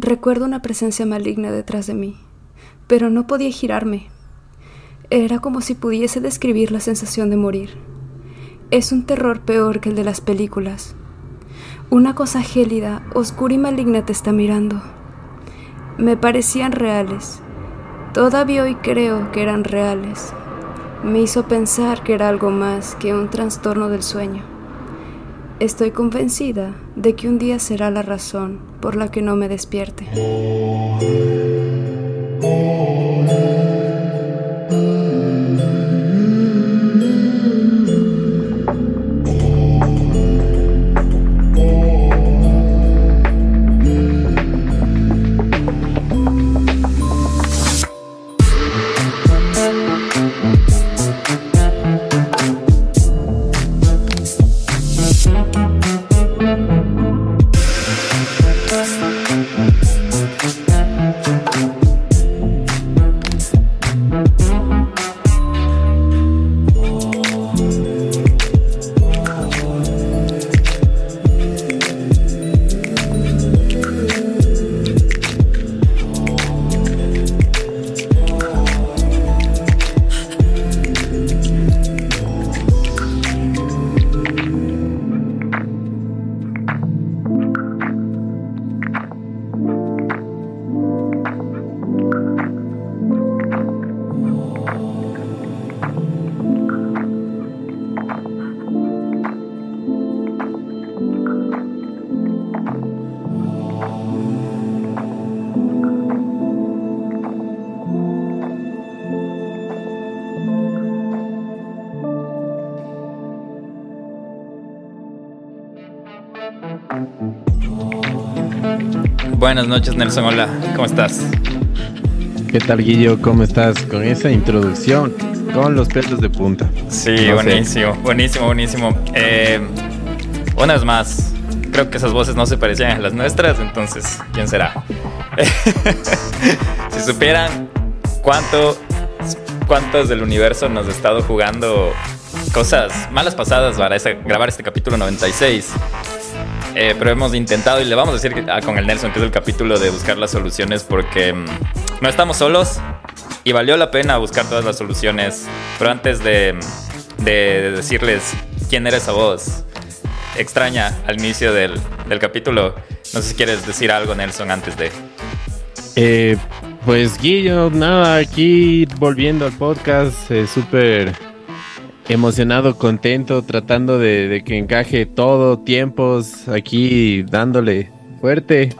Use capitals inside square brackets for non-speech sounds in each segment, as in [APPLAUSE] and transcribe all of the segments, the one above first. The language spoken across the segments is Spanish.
Recuerdo una presencia maligna detrás de mí, pero no podía girarme. Era como si pudiese describir la sensación de morir. Es un terror peor que el de las películas. Una cosa gélida, oscura y maligna te está mirando. Me parecían reales. Todavía hoy creo que eran reales. Me hizo pensar que era algo más que un trastorno del sueño. Estoy convencida de que un día será la razón por la que no me despierte. Buenas noches, Nelson. Hola, ¿cómo estás? ¿Qué tal, Guillo? ¿Cómo estás? Con esa introducción, con los pelos de punta. Sí, buenísimo, buenísimo, buenísimo. Eh, una vez más, creo que esas voces no se parecían a las nuestras, entonces, ¿quién será? [LAUGHS] si supieran cuánto, cuántos del universo nos ha estado jugando cosas malas pasadas para grabar este capítulo 96. Eh, pero hemos intentado y le vamos a decir con el Nelson que es el capítulo de buscar las soluciones porque mm, no estamos solos y valió la pena buscar todas las soluciones. Pero antes de, decirles quién era esa voz extraña al inicio del, capítulo, no sé si quieres decir algo, Nelson, antes de... Eh, pues Guillo, nada, aquí volviendo al podcast, eh, súper emocionado, contento, tratando de, que encaje todo, tiempos, aquí dándole fuerte.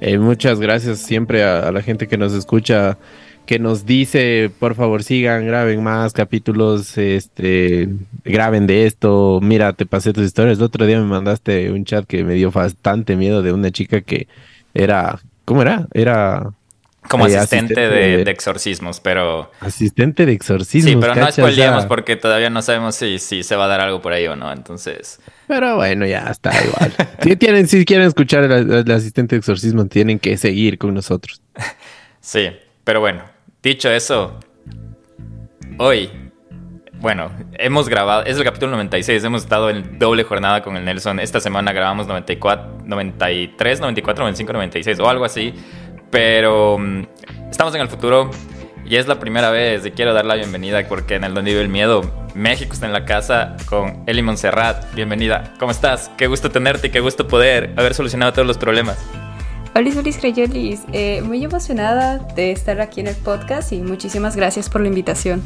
Eh, muchas gracias siempre a, la gente que nos escucha, que nos dice, por favor sigan, graben más capítulos, este, graben de esto, mira, te pasé tus historias. El otro día me mandaste un chat que me dio bastante miedo de una chica que era, ¿cómo era? Era como asistente, de, exorcismos, pero... Asistente de exorcismos. Sí, pero no spoileamos porque todavía no sabemos si, si se va a dar algo por ahí o no, entonces... Pero bueno, ya está igual. si, tienen, si quieren escuchar el, asistente de exorcismo, tienen que seguir con nosotros. [LAUGHS] sí, pero bueno, dicho eso, hoy, bueno, hemos grabado, es el capítulo 96, hemos estado en doble jornada con el Nelson. Esta semana grabamos 94, 93, 94, 95, 96 o algo así. Pero mm, estamos en el futuro y es la primera vez y quiero dar la bienvenida porque en el Donde vive el miedo, México está en la casa con Eli Montserrat. Bienvenida. ¿Cómo estás? Qué gusto tenerte y qué gusto poder haber solucionado todos los problemas. Hola, Luis Crayolis. Eh, muy emocionada de estar aquí en el podcast y muchísimas gracias por la invitación.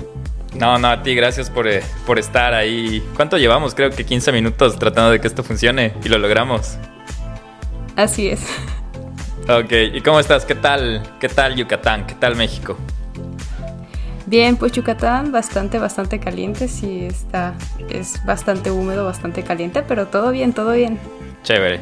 No, no, a ti, gracias por, eh, por estar ahí. ¿Cuánto llevamos? Creo que 15 minutos tratando de que esto funcione y lo logramos. Así es. Ok, ¿y cómo estás? ¿Qué tal? ¿Qué tal Yucatán? ¿Qué tal México? Bien, pues Yucatán bastante, bastante caliente, sí está, es bastante húmedo, bastante caliente, pero todo bien, todo bien. Chévere.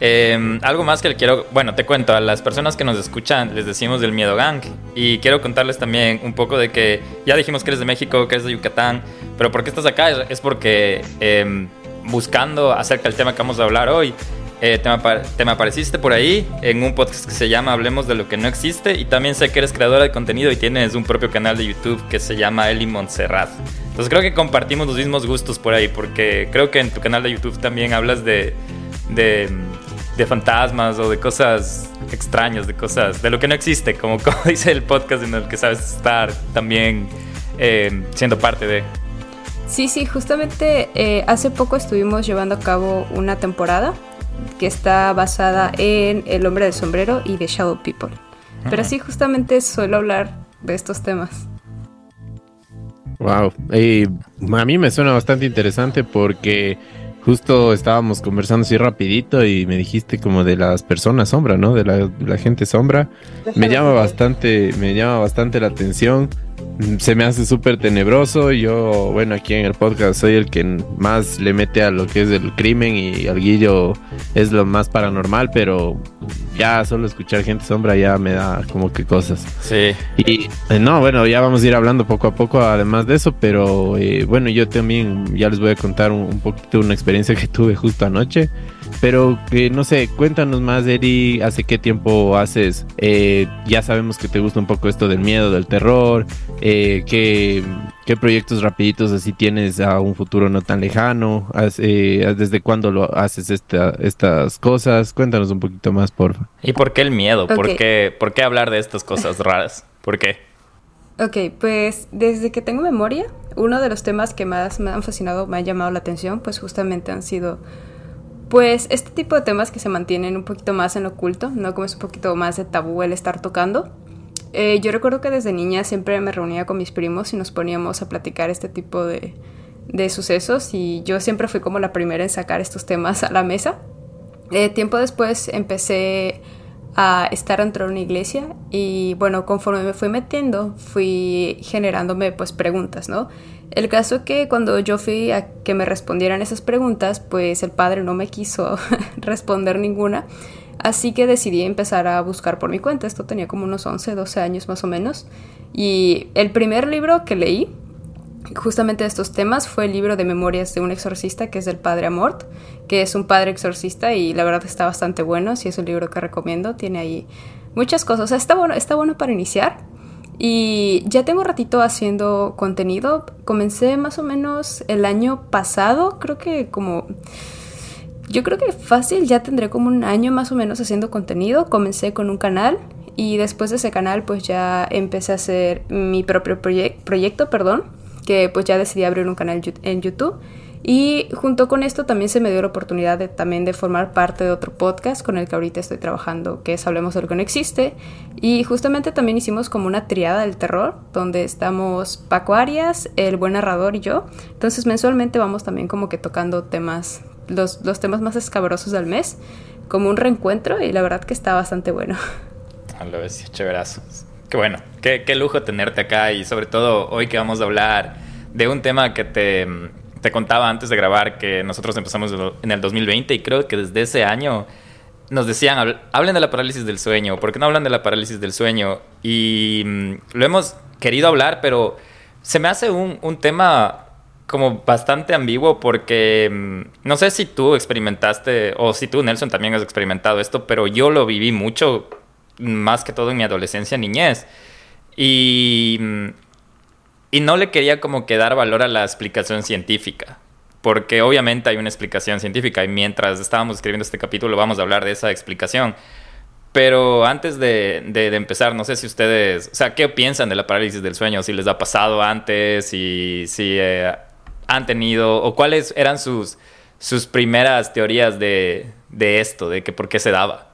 Em, algo más que le quiero, bueno, te cuento, a las personas que nos escuchan les decimos del Miedo Gang y quiero contarles también un poco de que ya dijimos que eres de México, que eres de Yucatán, pero ¿por qué estás acá? Es porque em, buscando acerca del tema que vamos a hablar hoy, eh, te, me apareciste por ahí en un podcast que se llama Hablemos de lo que no existe y también sé que eres creadora de contenido y tienes un propio canal de YouTube que se llama Eli Montserrat. Entonces creo que compartimos los mismos gustos por ahí porque creo que en tu canal de YouTube también hablas de, de, fantasmas o de cosas extrañas, de cosas, de lo que no existe, como, [LAUGHS] como dice el podcast en el que sabes estar también eh, siendo parte de. Sí, sí, justamente eh, hace poco estuvimos llevando a cabo una temporada que está basada en El hombre del sombrero y The Shadow People. Pero sí, justamente suelo hablar de estos temas. Wow, a mí me suena bastante interesante porque justo estábamos conversando así rapidito y me dijiste como de las personas sombra, ¿no? De la, la gente sombra. Me llama bastante, me llama bastante la atención se me hace súper tenebroso. Yo, bueno, aquí en el podcast soy el que más le mete a lo que es el crimen y al guillo es lo más paranormal, pero ya solo escuchar gente sombra ya me da como que cosas. Sí. Y eh, no, bueno, ya vamos a ir hablando poco a poco además de eso, pero eh, bueno, yo también ya les voy a contar un, un poquito una experiencia que tuve justo anoche. Pero que no sé, cuéntanos más, Eri, ¿hace qué tiempo haces? Eh, ya sabemos que te gusta un poco esto del miedo, del terror. Eh, ¿qué, proyectos rapiditos así tienes a un futuro no tan lejano? Eh, ¿Desde cuándo lo haces estas cosas? Cuéntanos un poquito más, porfa. ¿Y por qué el miedo? ¿Por, qué, ¿Por qué hablar de estas cosas raras? ¿Por qué? Ok, pues desde que tengo memoria, uno de los temas que más me han fascinado, me han llamado la atención, pues justamente han sido pues este tipo de temas que se mantienen un poquito más en lo oculto, ¿no? Como es un poquito más de tabú el estar tocando. Eh, yo recuerdo que desde niña siempre me reunía con mis primos y nos poníamos a platicar este tipo de, de sucesos y yo siempre fui como la primera en sacar estos temas a la mesa. Eh, tiempo después empecé a estar dentro de una iglesia y bueno, conforme me fui metiendo, fui generándome pues preguntas, ¿no? El caso que cuando yo fui a que me respondieran esas preguntas, pues el padre no me quiso [LAUGHS] responder ninguna, así que decidí empezar a buscar por mi cuenta, esto tenía como unos 11, 12 años más o menos, y el primer libro que leí justamente de estos temas fue el libro de memorias de un exorcista que es del padre Amort, que es un padre exorcista y la verdad está bastante bueno, si es un libro que recomiendo, tiene ahí muchas cosas, está bueno, está bueno para iniciar. Y ya tengo un ratito haciendo contenido, comencé más o menos el año pasado, creo que como... Yo creo que fácil, ya tendré como un año más o menos haciendo contenido, comencé con un canal y después de ese canal pues ya empecé a hacer mi propio proyecto, perdón, que pues ya decidí abrir un canal en YouTube. Y junto con esto también se me dio la oportunidad de, también de formar parte de otro podcast con el que ahorita estoy trabajando, que es Hablemos de lo que no existe. Y justamente también hicimos como una triada del terror, donde estamos Paco Arias, el buen narrador y yo. Entonces mensualmente vamos también como que tocando temas, los, los temas más escabrosos del mes, como un reencuentro y la verdad que está bastante bueno. A lo ves. Qué bueno, qué, qué, lujo tenerte acá y sobre todo hoy que vamos a hablar de un tema que te, te contaba antes de grabar que nosotros empezamos en el 2020 y creo que desde ese año nos decían, hablen de la parálisis del sueño, ¿por qué no hablan de la parálisis del sueño? Y mm, lo hemos querido hablar, pero se me hace un, un tema como bastante ambiguo porque mm, no sé si tú experimentaste o si tú Nelson también has experimentado esto, pero yo lo viví mucho más que todo en mi adolescencia, niñez. Y, y no le quería como que dar valor a la explicación científica, porque obviamente hay una explicación científica y mientras estábamos escribiendo este capítulo vamos a hablar de esa explicación. Pero antes de, de, empezar, no sé si ustedes, o sea, ¿qué piensan de la parálisis del sueño? Si les ha pasado antes, si, si eh, han tenido, o cuáles eran sus, sus primeras teorías de, de esto, de que por qué se daba.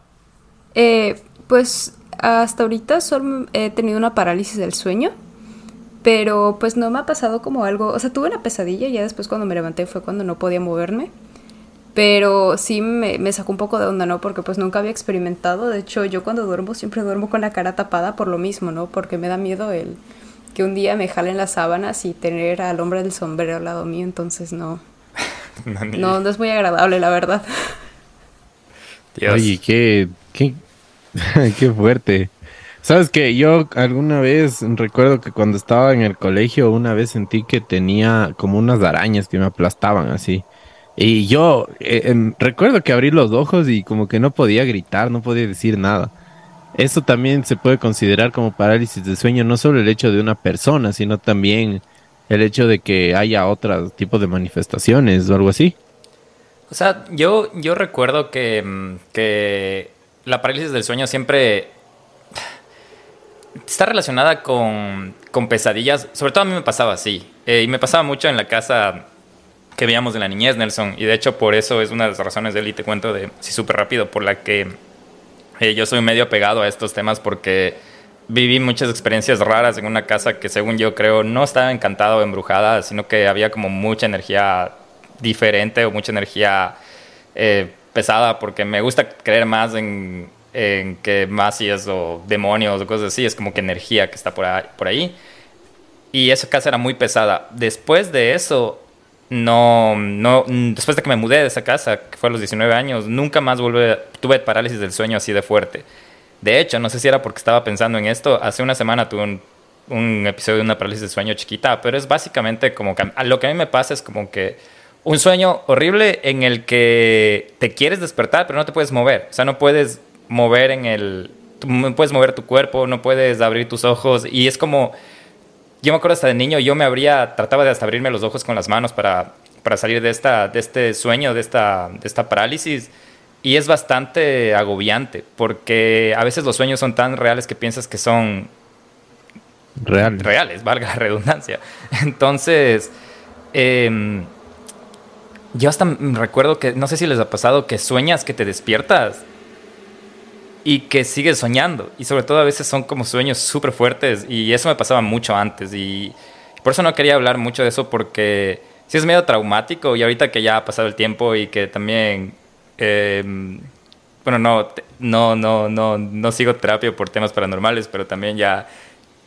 Eh, pues hasta ahorita solo he tenido una parálisis del sueño, pero pues no me ha pasado como algo, o sea, tuve una pesadilla y ya después cuando me levanté fue cuando no podía moverme. Pero sí me, me, sacó un poco de onda, ¿no? Porque pues nunca había experimentado. De hecho, yo cuando duermo siempre duermo con la cara tapada por lo mismo, ¿no? Porque me da miedo el que un día me jalen las sábanas y tener al hombre del sombrero al lado mío. Entonces no. [LAUGHS] no, no, es muy agradable, la verdad. Dios. Oye, qué, qué, [LAUGHS] Qué fuerte. Sabes que yo alguna vez recuerdo que cuando estaba en el colegio una vez sentí que tenía como unas arañas que me aplastaban así. Y yo eh, recuerdo que abrí los ojos y como que no podía gritar, no podía decir nada. Eso también se puede considerar como parálisis de sueño, no solo el hecho de una persona, sino también el hecho de que haya otro tipo de manifestaciones o algo así. O sea, yo, yo recuerdo que, mm, que la parálisis del sueño siempre está relacionada con, con pesadillas. Sobre todo a mí me pasaba así. Eh, y me pasaba mucho en la casa que veíamos de la niñez, Nelson. Y de hecho, por eso es una de las razones de él, y te cuento de sí súper rápido, por la que eh, yo soy medio apegado a estos temas porque viví muchas experiencias raras en una casa que, según yo creo, no estaba encantada o embrujada, sino que había como mucha energía diferente o mucha energía eh, pesada, porque me gusta creer más en, en que magias o demonios o cosas así, es como que energía que está por ahí. Por ahí. Y esa casa era muy pesada. Después de eso, no, no, después de que me mudé de esa casa, que fue a los 19 años, nunca más volví, tuve parálisis del sueño así de fuerte. De hecho, no sé si era porque estaba pensando en esto, hace una semana tuve un, un episodio de una parálisis del sueño chiquita, pero es básicamente como que lo que a mí me pasa es como que un sueño horrible en el que te quieres despertar, pero no te puedes mover. O sea, no puedes mover en el... No puedes mover tu cuerpo, no puedes abrir tus ojos y es como yo me acuerdo hasta de niño, yo me abría, trataba de hasta abrirme los ojos con las manos para, para salir de, esta, de este sueño, de esta, de esta parálisis. Y es bastante agobiante, porque a veces los sueños son tan reales que piensas que son reales, reales valga la redundancia. [LAUGHS] Entonces, em, yo hasta recuerdo que, no sé si les ha pasado, que sueñas que te despiertas y que sigues soñando. Y sobre todo a veces son como sueños súper fuertes y eso me pasaba mucho antes. Y por eso no quería hablar mucho de eso porque sí es medio traumático y ahorita que ya ha pasado el tiempo y que también... Em, bueno, no, no, no, no, no sigo terapia por temas paranormales, pero también ya,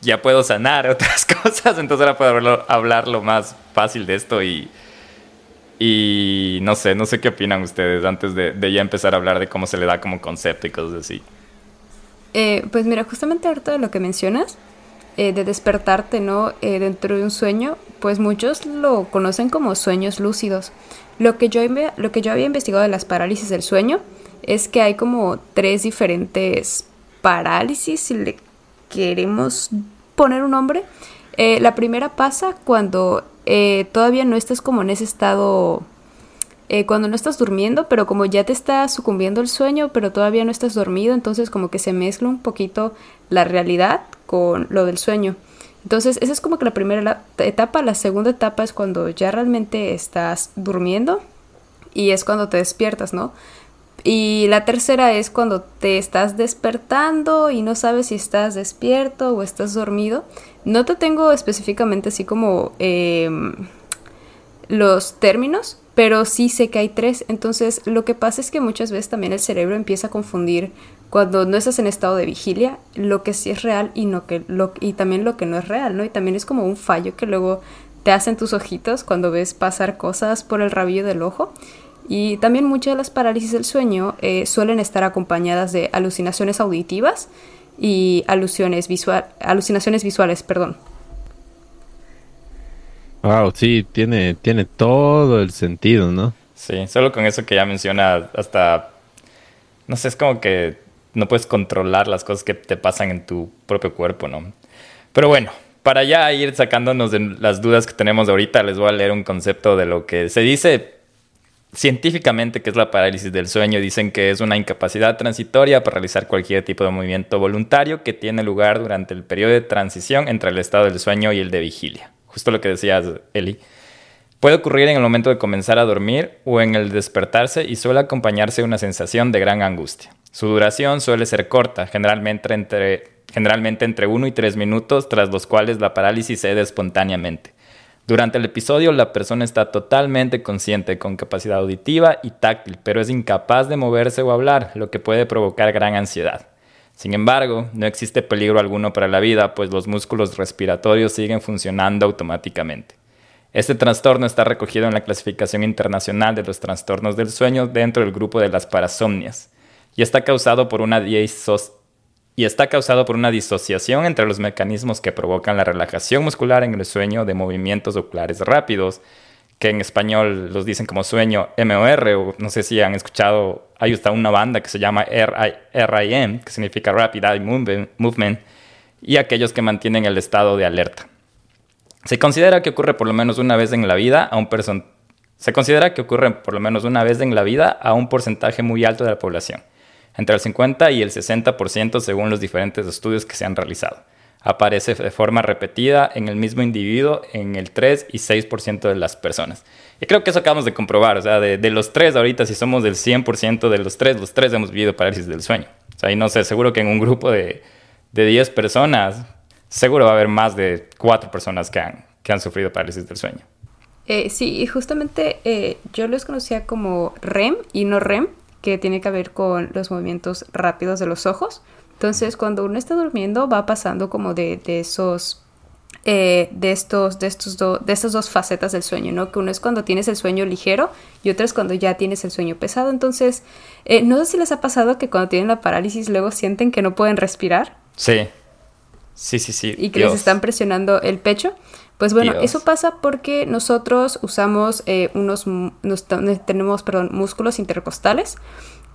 ya puedo sanar [LAUGHS] otras cosas, entonces ahora puedo hablarlo, hablar lo más fácil de esto y, y no sé, no sé qué opinan ustedes antes de, ya empezar a hablar de cómo se le da como concepto y cosas así. Eh, pues mira, justamente ahorita de lo que mencionas, eh, de despertarte, ¿no? Eh, dentro de un sueño, pues muchos lo conocen como sueños lúcidos. Lo que, yo, lo que yo había investigado de las parálisis del sueño es que hay como tres diferentes parálisis, si le queremos poner un nombre. la primera pasa cuando eh, todavía no estás como en ese estado eh, cuando no estás durmiendo, pero como ya te está sucumbiendo el sueño, pero todavía no estás dormido, entonces como que se mezcla un poquito la realidad con lo del sueño. Entonces, esa es como que la primera etapa. La segunda etapa es cuando ya realmente estás durmiendo y es cuando te despiertas, ¿no? Y la tercera es cuando te estás despertando y no sabes si estás despierto o estás dormido. No te tengo específicamente así como em, los términos, pero sí sé que hay tres. Entonces lo que pasa es que muchas veces también el cerebro empieza a confundir cuando no estás en estado de vigilia lo que sí es real y, no que, y también lo que no es real, ¿no? Y también es como un fallo que luego te hacen tus ojitos cuando ves pasar cosas por el rabillo del ojo. Y también muchas de las parálisis del sueño eh, suelen estar acompañadas de alucinaciones auditivas y alusiones visual, alucinaciones visuales, perdón. Wow, sí, tiene, tiene todo el sentido, ¿no? Sí, solo con eso que ya menciona, hasta, no sé, es como que no puedes controlar las cosas que te pasan en tu propio cuerpo, ¿no? Pero bueno, para ya ir sacándonos de las dudas que tenemos ahorita, les voy a leer un concepto de lo que se dice científicamente, que es la parálisis del sueño, dicen que es una incapacidad transitoria para realizar cualquier tipo de movimiento voluntario que tiene lugar durante el periodo de transición entre el estado del sueño y el de vigilia. Justo lo que decías, Eli. Puede ocurrir en el momento de comenzar a dormir o en el despertarse y suele acompañarse una sensación de gran angustia. Su duración suele ser corta, generalmente entre, generalmente entre 1 y 3 minutos, tras los cuales la parálisis cede espontáneamente. Durante el episodio la persona está totalmente consciente con capacidad auditiva y táctil, pero es incapaz de moverse o hablar, lo que puede provocar gran ansiedad. Sin embargo, no existe peligro alguno para la vida, pues los músculos respiratorios siguen funcionando automáticamente. Este trastorno está recogido en la clasificación internacional de los trastornos del sueño dentro del grupo de las parasomnias y está causado por una y está causado por una disociación entre los mecanismos que provocan la relajación muscular en el sueño de movimientos oculares rápidos, que en español los dicen como sueño MOR, o no sé si han escuchado, hay hasta una banda que se llama RIM, que significa Rapid Eye Movement, y aquellos que mantienen el estado de alerta. Se considera que ocurre por lo menos una vez en la vida a un, Se considera que ocurren por lo menos una vez en la vida a un porcentaje muy alto de la población, entre el 50 y el 60% según los diferentes estudios que se han realizado. Aparece de forma repetida en el mismo individuo en el 3 y 6% de las personas. Y creo que eso acabamos de comprobar, o sea, de, los tres ahorita, si somos del 100% de los tres, los tres hemos vivido parálisis del sueño. O sea, y no sé, seguro que en un grupo de, de 10 personas, seguro va a haber más de 4 personas que han, que han sufrido parálisis del sueño. Eh, sí, y justamente eh, yo los conocía como REM y no REM, que tiene que ver con los movimientos rápidos de los ojos. Entonces, cuando uno está durmiendo, va pasando como de, de esos eh, de, estos, de, estos de estas dos facetas del sueño, ¿no? Que uno es cuando tienes el sueño ligero y otro es cuando ya tienes el sueño pesado. Entonces, eh, no sé si les ha pasado que cuando tienen la parálisis luego sienten que no pueden respirar. Sí. Sí, sí, sí. Y que les están presionando el pecho. Pues bueno, eso pasa porque nosotros usamos eh, unos, tenemos, perdón, músculos intercostales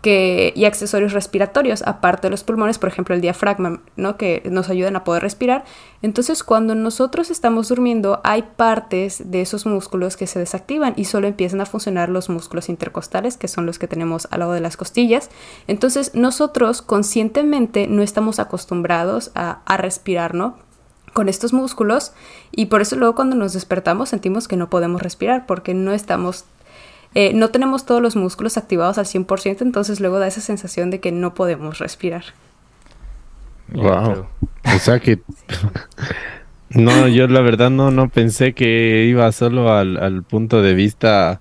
que, y accesorios respiratorios, aparte de los pulmones, por ejemplo el diafragma, ¿no? que nos ayudan a poder respirar. Entonces cuando nosotros estamos durmiendo hay partes de esos músculos que se desactivan y solo empiezan a funcionar los músculos intercostales, que son los que tenemos al lado de las costillas. Entonces nosotros conscientemente no estamos acostumbrados a, a respirar, ¿no? Con estos músculos y por eso luego cuando nos despertamos sentimos que no podemos respirar porque no estamos eh, no tenemos todos los músculos activados al 100%, entonces luego da esa sensación de que no podemos respirar. Wow. O sea que... no, yo la verdad no, no pensé que iba solo al, punto de vista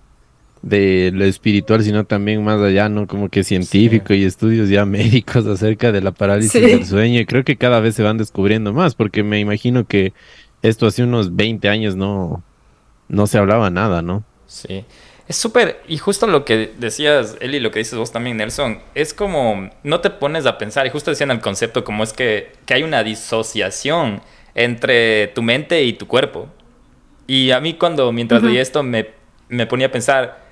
de lo espiritual, sino también más allá, ¿no? Como que científico y estudios ya [LAUGHS] médicos acerca de la parálisis del sueño. Y creo que cada vez se van descubriendo más, porque me imagino que esto hace unos 20 años no, no se hablaba nada, ¿no? Sí. Es súper, y justo lo que decías, Eli, lo que dices vos también, Nelson, es como, no te pones a pensar, y justo decían el concepto, como es que, que hay una disociación entre tu mente y tu cuerpo. Y a mí cuando, mientras leí esto, me, me ponía a pensar,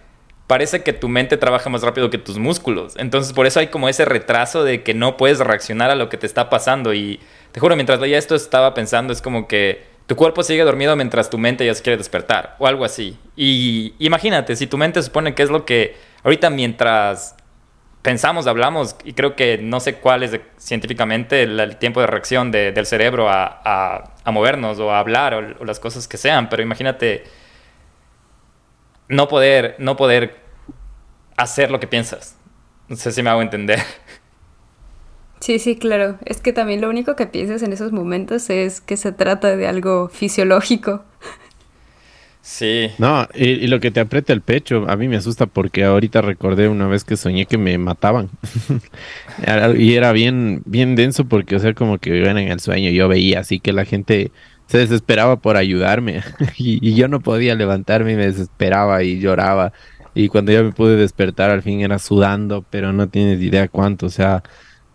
parece que tu mente trabaja más rápido que tus músculos. Entonces, por eso hay como ese retraso de que no puedes reaccionar a lo que te está pasando. Y te juro, mientras leía esto, estaba pensando, es como que tu cuerpo sigue dormido mientras tu mente ya se quiere despertar o algo así. Y imagínate, si tu mente supone que es lo que ahorita mientras pensamos, hablamos, y creo que no sé cuál es científicamente el, tiempo de reacción del cerebro a, movernos o a hablar o, las cosas que sean, pero imagínate no poder, no poder hacer lo que piensas. No sé si me hago entender. Sí, sí, claro. Es que también lo único que piensas en esos momentos es que se trata de algo fisiológico. Sí. No, y, lo que te aprieta el pecho, a mí me asusta porque ahorita recordé una vez que soñé que me mataban. [LAUGHS] y era bien, bien denso porque, o sea, como que iban en el sueño, yo veía así que la gente se desesperaba por ayudarme [LAUGHS] y, yo no podía levantarme y me desesperaba y lloraba. Y cuando ya me pude despertar, al fin era sudando, pero no tienes idea cuánto, o sea,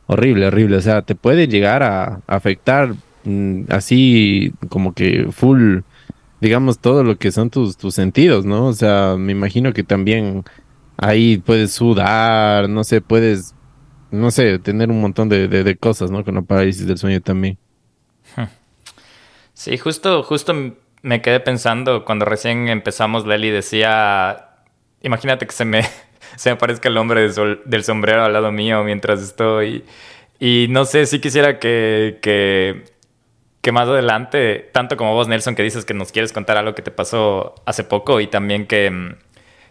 horrible, horrible. O sea, te puede llegar a afectar mm, así como que full, digamos, todo lo que son tus, tus sentidos, ¿no? O sea, me imagino que también ahí puedes sudar, no sé, puedes, no sé, tener un montón de, de, cosas, ¿no? Con la parálisis del sueño también. Sí, justo, justo me quedé pensando cuando recién empezamos, Leli decía, imagínate que se me [LAUGHS] se me aparezca el hombre del sombrero al lado mío mientras estoy. Y no sé, si quisiera que, que, más adelante, tanto como vos, Nelson, que dices que nos quieres contar algo que te pasó hace poco y también que,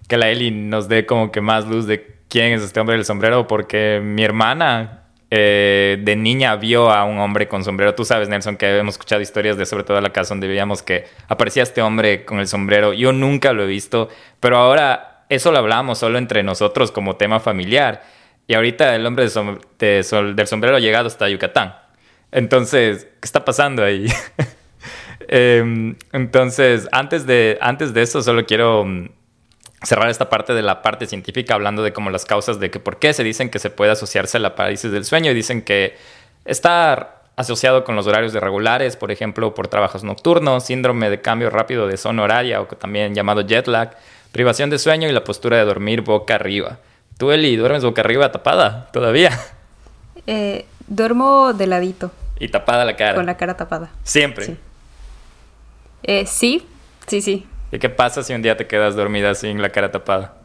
que la Eli nos dé como que más luz de quién es este hombre del sombrero, porque mi hermana eh, de niña vio a un hombre con sombrero. Tú sabes, Nelson, que hemos escuchado historias de sobre todo la casa donde veíamos que aparecía este hombre con el sombrero. Yo nunca lo he visto, pero ahora eso lo hablábamos solo entre nosotros como tema familiar. Y ahorita el hombre del sombrero ha llegado hasta Yucatán. Entonces, ¿qué está pasando ahí? [LAUGHS] Em, entonces, antes de, antes de eso, solo quiero mm, cerrar esta parte de la parte científica hablando de como las causas de que por qué se dicen que se puede asociarse a la parálisis del sueño y dicen que está asociado con los horarios irregulares, por ejemplo, por trabajos nocturnos, síndrome de cambio rápido de zona horaria o también llamado jet lag, privación de sueño y la postura de dormir boca arriba. ¿Tú, Eli, duermes boca arriba tapada todavía? Eh, duermo de ladito. Y tapada la cara. Con la cara tapada. Siempre. Sí. Eh, sí, sí, sí. ¿Y qué pasa si un día te quedas dormida sin la cara tapada?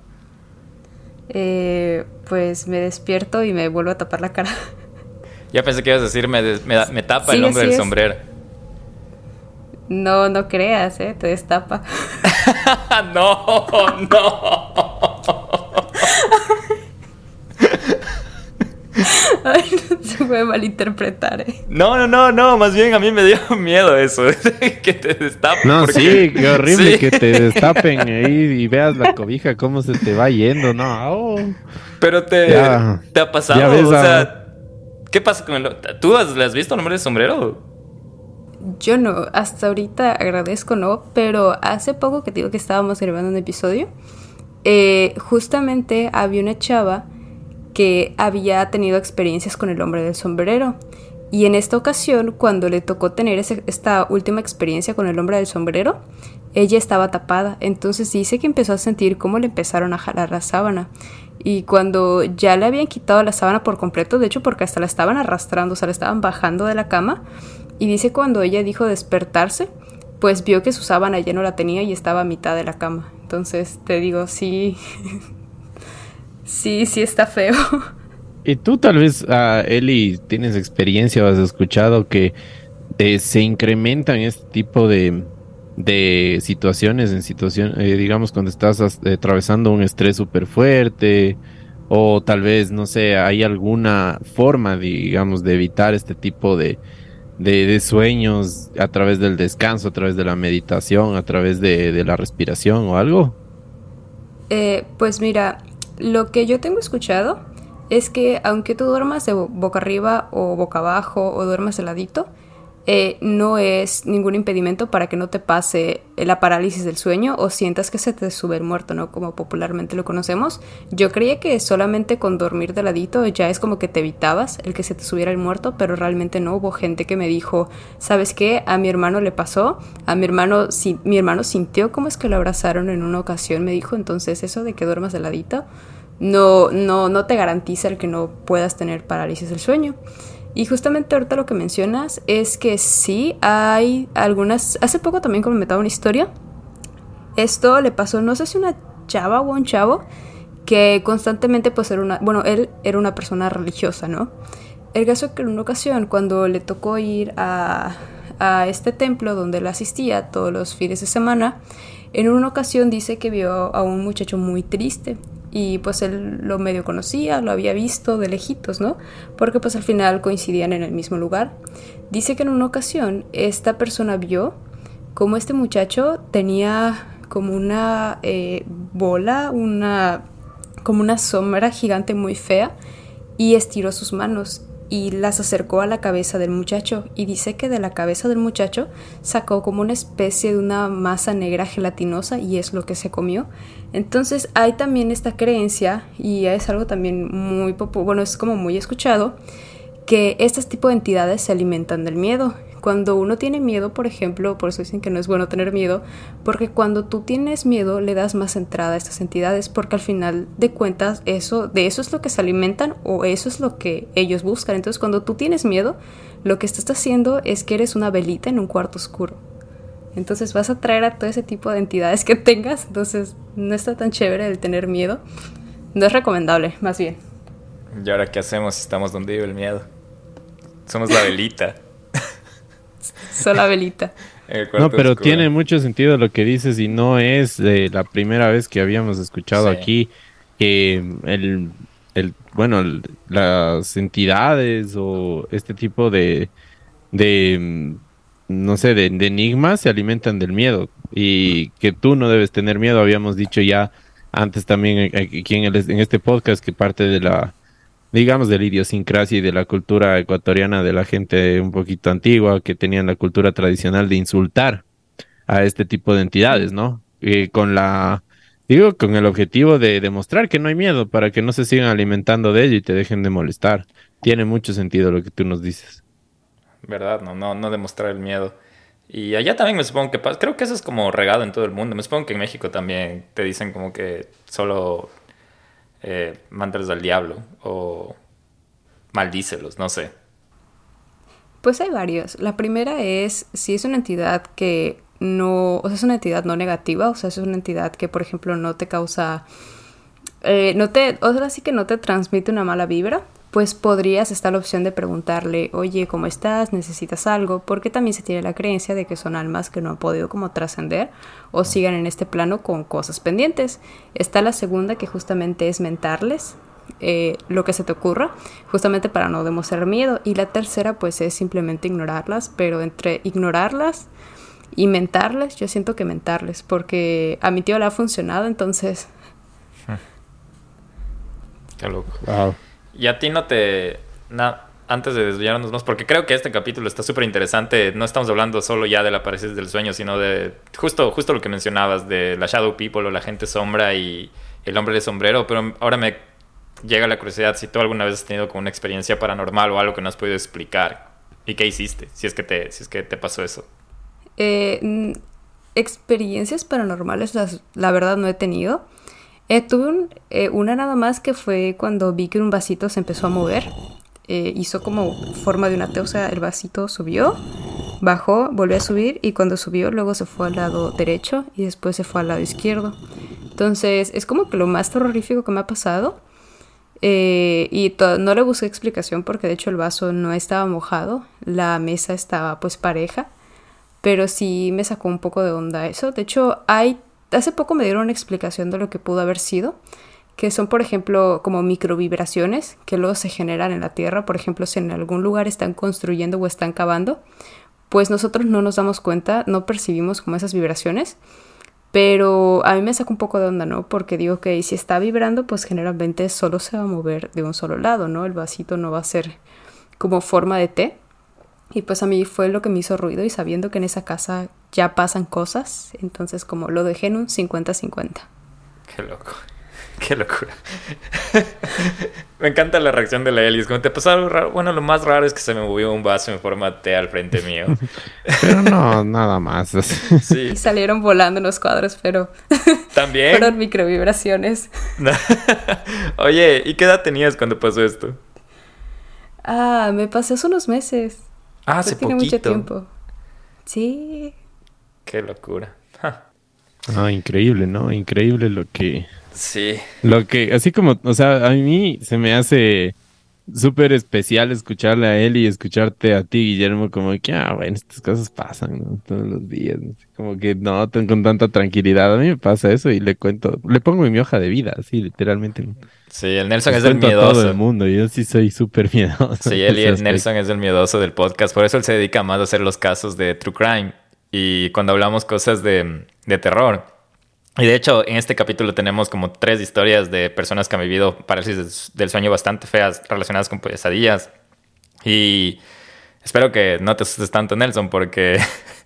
Eh, pues me despierto y me vuelvo a tapar la cara. Ya pensé que ibas a decir, me, me, tapa el hombre del sombrero. No, no creas, ¿eh? Te destapa. [LAUGHS] no, no. Ay, no se puede malinterpretar, ¿eh? No, no, no, no, más bien a mí me dio [LAUGHS] miedo eso, [LAUGHS] que te destapen. No, sí, qué horrible que te [LAUGHS] destapen ahí y veas la cobija cómo se te va yendo, no. Oh. Pero te, te ha pasado, o sea, ¿qué pasa con el... ¿Tú has, le has visto nombre de sombrero? Yo no, hasta ahorita agradezco no, pero hace poco que digo que estábamos grabando un episodio, eh, justamente había una chava que había tenido experiencias con el hombre del sombrero. Y en esta ocasión, cuando le tocó tener esta última experiencia con el hombre del sombrero, ella estaba tapada. Entonces dice que empezó a sentir cómo le empezaron a jalar la sábana. Y cuando ya le habían quitado la sábana por completo, de hecho porque hasta la estaban arrastrando, o sea, la estaban bajando de la cama. Y dice cuando ella dijo despertarse, pues vio que su sábana ya no la tenía y estaba a mitad de la cama. Entonces te digo, sí, [LAUGHS] Sí, sí está feo. Y tú tal vez, uh, Eli, tienes experiencia o has escuchado que eh, se incrementan este tipo de, de situaciones, en situación, eh, digamos, cuando estás atravesando un estrés súper fuerte o tal vez, no sé, hay alguna forma, digamos, de evitar este tipo de, de, sueños a través del descanso, a través de la meditación, a través de, de la respiración o algo? Eh, pues mira, lo que yo tengo escuchado es que aunque tú duermas de boca arriba o boca abajo o duermas heladito, eh, no es ningún impedimento para que no te pase la parálisis del sueño o sientas que se te sube el muerto, ¿no? Como popularmente lo conocemos. Yo creía que solamente con dormir de ladito ya es como que te evitabas el que se te subiera el muerto, pero realmente no. Hubo gente que me dijo, ¿sabes qué? A mi hermano le pasó, a mi hermano, mi hermano sintió cómo es que lo abrazaron en una ocasión, me dijo, entonces eso de que duermas de ladito no, no, no te garantiza el que no puedas tener parálisis del sueño. Y justamente ahorita lo que mencionas es que sí hay algunas... Hace poco también comentaba una historia. Esto le pasó, no sé si una chava o un chavo, que constantemente pues era una... Bueno, él era una persona religiosa, ¿no? El caso que en una ocasión, cuando le tocó ir a, a este templo donde él asistía todos los fines de semana, en una ocasión dice que vio a un muchacho muy triste y pues él lo medio conocía, lo había visto de lejitos, ¿no? Porque pues al final coincidían en el mismo lugar. Dice que en una ocasión esta persona vio como este muchacho tenía como una eh, bola, una como una sombra gigante muy fea y estiró sus manos y las acercó a la cabeza del muchacho y dice que de la cabeza del muchacho sacó como una especie de una masa negra gelatinosa y es lo que se comió. Entonces hay también esta creencia y es algo también muy bueno, es como muy escuchado que este tipo de entidades se alimentan del miedo cuando uno tiene miedo, por ejemplo, por eso dicen que no es bueno tener miedo, porque cuando tú tienes miedo le das más entrada a estas entidades, porque al final de cuentas eso, de eso es lo que se alimentan o eso es lo que ellos buscan. Entonces cuando tú tienes miedo, lo que estás haciendo es que eres una velita en un cuarto oscuro. Entonces vas a traer a todo ese tipo de entidades que [LAUGHS] tengas, entonces no está tan chévere el tener miedo. No es recomendable, más bien. ¿Y ahora qué hacemos estamos donde vive el miedo? Somos la velita. Sola velita. [LAUGHS] No, pero tiene mucho sentido lo que dices y no es la primera vez que habíamos escuchado aquí que el, el bueno, las entidades o este tipo de, de no sé, de, enigmas se alimentan del miedo y que tú no debes tener miedo. Habíamos dicho ya antes también aquí en, en este podcast que parte de la digamos, de la idiosincrasia y de la cultura ecuatoriana de la gente un poquito antigua que tenían la cultura tradicional de insultar a este tipo de entidades, ¿no? Y con la, digo, con el objetivo de demostrar que no hay miedo para que no se sigan alimentando de ello y te dejen de molestar. Tiene mucho sentido lo que tú nos dices. ¿Verdad? No, no, no demostrar el miedo. Y allá también me supongo que pasa. Creo que eso es como regado en todo el mundo. Me supongo que en México también te dicen como que solo eh, al diablo o maldícelos, no sé. Pues hay varios. La primera es si es una entidad que no, o sea, es una entidad no negativa, o sea, es una entidad que, por ejemplo, no te causa, eh, no te, o sea, sí que no te transmite una mala vibra, pues podrías estar la opción de preguntarle, oye, ¿cómo estás? ¿Necesitas algo? Porque también se tiene la creencia de que son almas que no han podido como trascender o sigan en este plano con cosas pendientes. Está la segunda que justamente es mentarles, eh, lo que se te ocurra, justamente para no demostrar miedo. Y la tercera, pues es simplemente ignorarlas, pero entre ignorarlas y mentarles, yo siento que mentarles, porque a mi tío le ha funcionado, entonces. Qué loco. Y a ti no te. antes de desviarnos más, porque creo que este capítulo está súper interesante. No estamos hablando solo ya de la parecer del sueño, sino de justo, justo lo que mencionabas, de la Shadow People o la gente sombra y el hombre de sombrero. Pero ahora me llega la curiosidad si tú alguna vez has tenido como una experiencia paranormal o algo que no has podido explicar. ¿Y qué hiciste? Si es que te, si es que te pasó eso. Eh, experiencias paranormales, la verdad no he tenido. Eh, tuve eh, una nada más que fue cuando vi que un vasito se empezó a mover. hizo como forma de una T, o sea, el vasito subió, bajó, volvió a subir y cuando subió luego se fue al lado derecho y después se fue al lado izquierdo. Entonces es como que lo más terrorífico que me ha pasado. y no le busqué explicación porque de hecho el vaso no estaba mojado, la mesa estaba pues pareja pero sí me sacó un poco de onda eso. De hecho, hay, hace poco me dieron una explicación de lo que pudo haber sido, que son, por ejemplo, como microvibraciones que luego se generan en la Tierra. Por ejemplo, si en algún lugar están construyendo o están cavando, pues nosotros no nos damos cuenta, no percibimos como esas vibraciones. Pero a mí me saca un poco de onda, ¿no? Porque digo que si está vibrando, pues generalmente solo se va a mover de un solo lado, ¿no? El vasito no va a ser como forma de T. Y pues a mí fue lo que me hizo ruido y sabiendo que en esa casa ya pasan cosas, entonces como lo dejé en un 50-50. Qué loco. [LAUGHS] Qué locura. [LAUGHS] me encanta la reacción de la Elis. Como te pasó algo raro. Bueno, lo más raro es que se me movió un vaso en forma T al frente mío. [LAUGHS] pero no, nada más. Sí. Y salieron volando en los cuadros, pero. También. Fueron microvibraciones. Oye, ¿y qué edad tenías cuando pasó esto? Ah, me pasé hace unos meses. Ah, hace tiene mucho tiempo. Sí. Qué locura. [LAUGHS] Ah, increíble, ¿no? Increíble lo que... Sí. Lo que, así como, o sea, a mí se me hace súper especial escucharle a él y escucharte a ti, Guillermo, como que, ah, bueno, estas cosas pasan, ¿no? Todos los días, como que no, con tanta tranquilidad. A mí me pasa eso y le cuento, le pongo en mi hoja de vida, así, literalmente. Sí, el Nelson es el miedoso. A todo el mundo, yo sí soy súper miedoso. Sí, él y el Nelson es el miedoso del podcast, por eso él se dedica más a hacer los casos de True Crime y cuando hablamos cosas de, terror. Y de hecho, en este capítulo tenemos como tres historias de personas que han vivido parálisis del sueño bastante feas relacionadas con pesadillas. Y espero que no te asustes tanto, Nelson, porque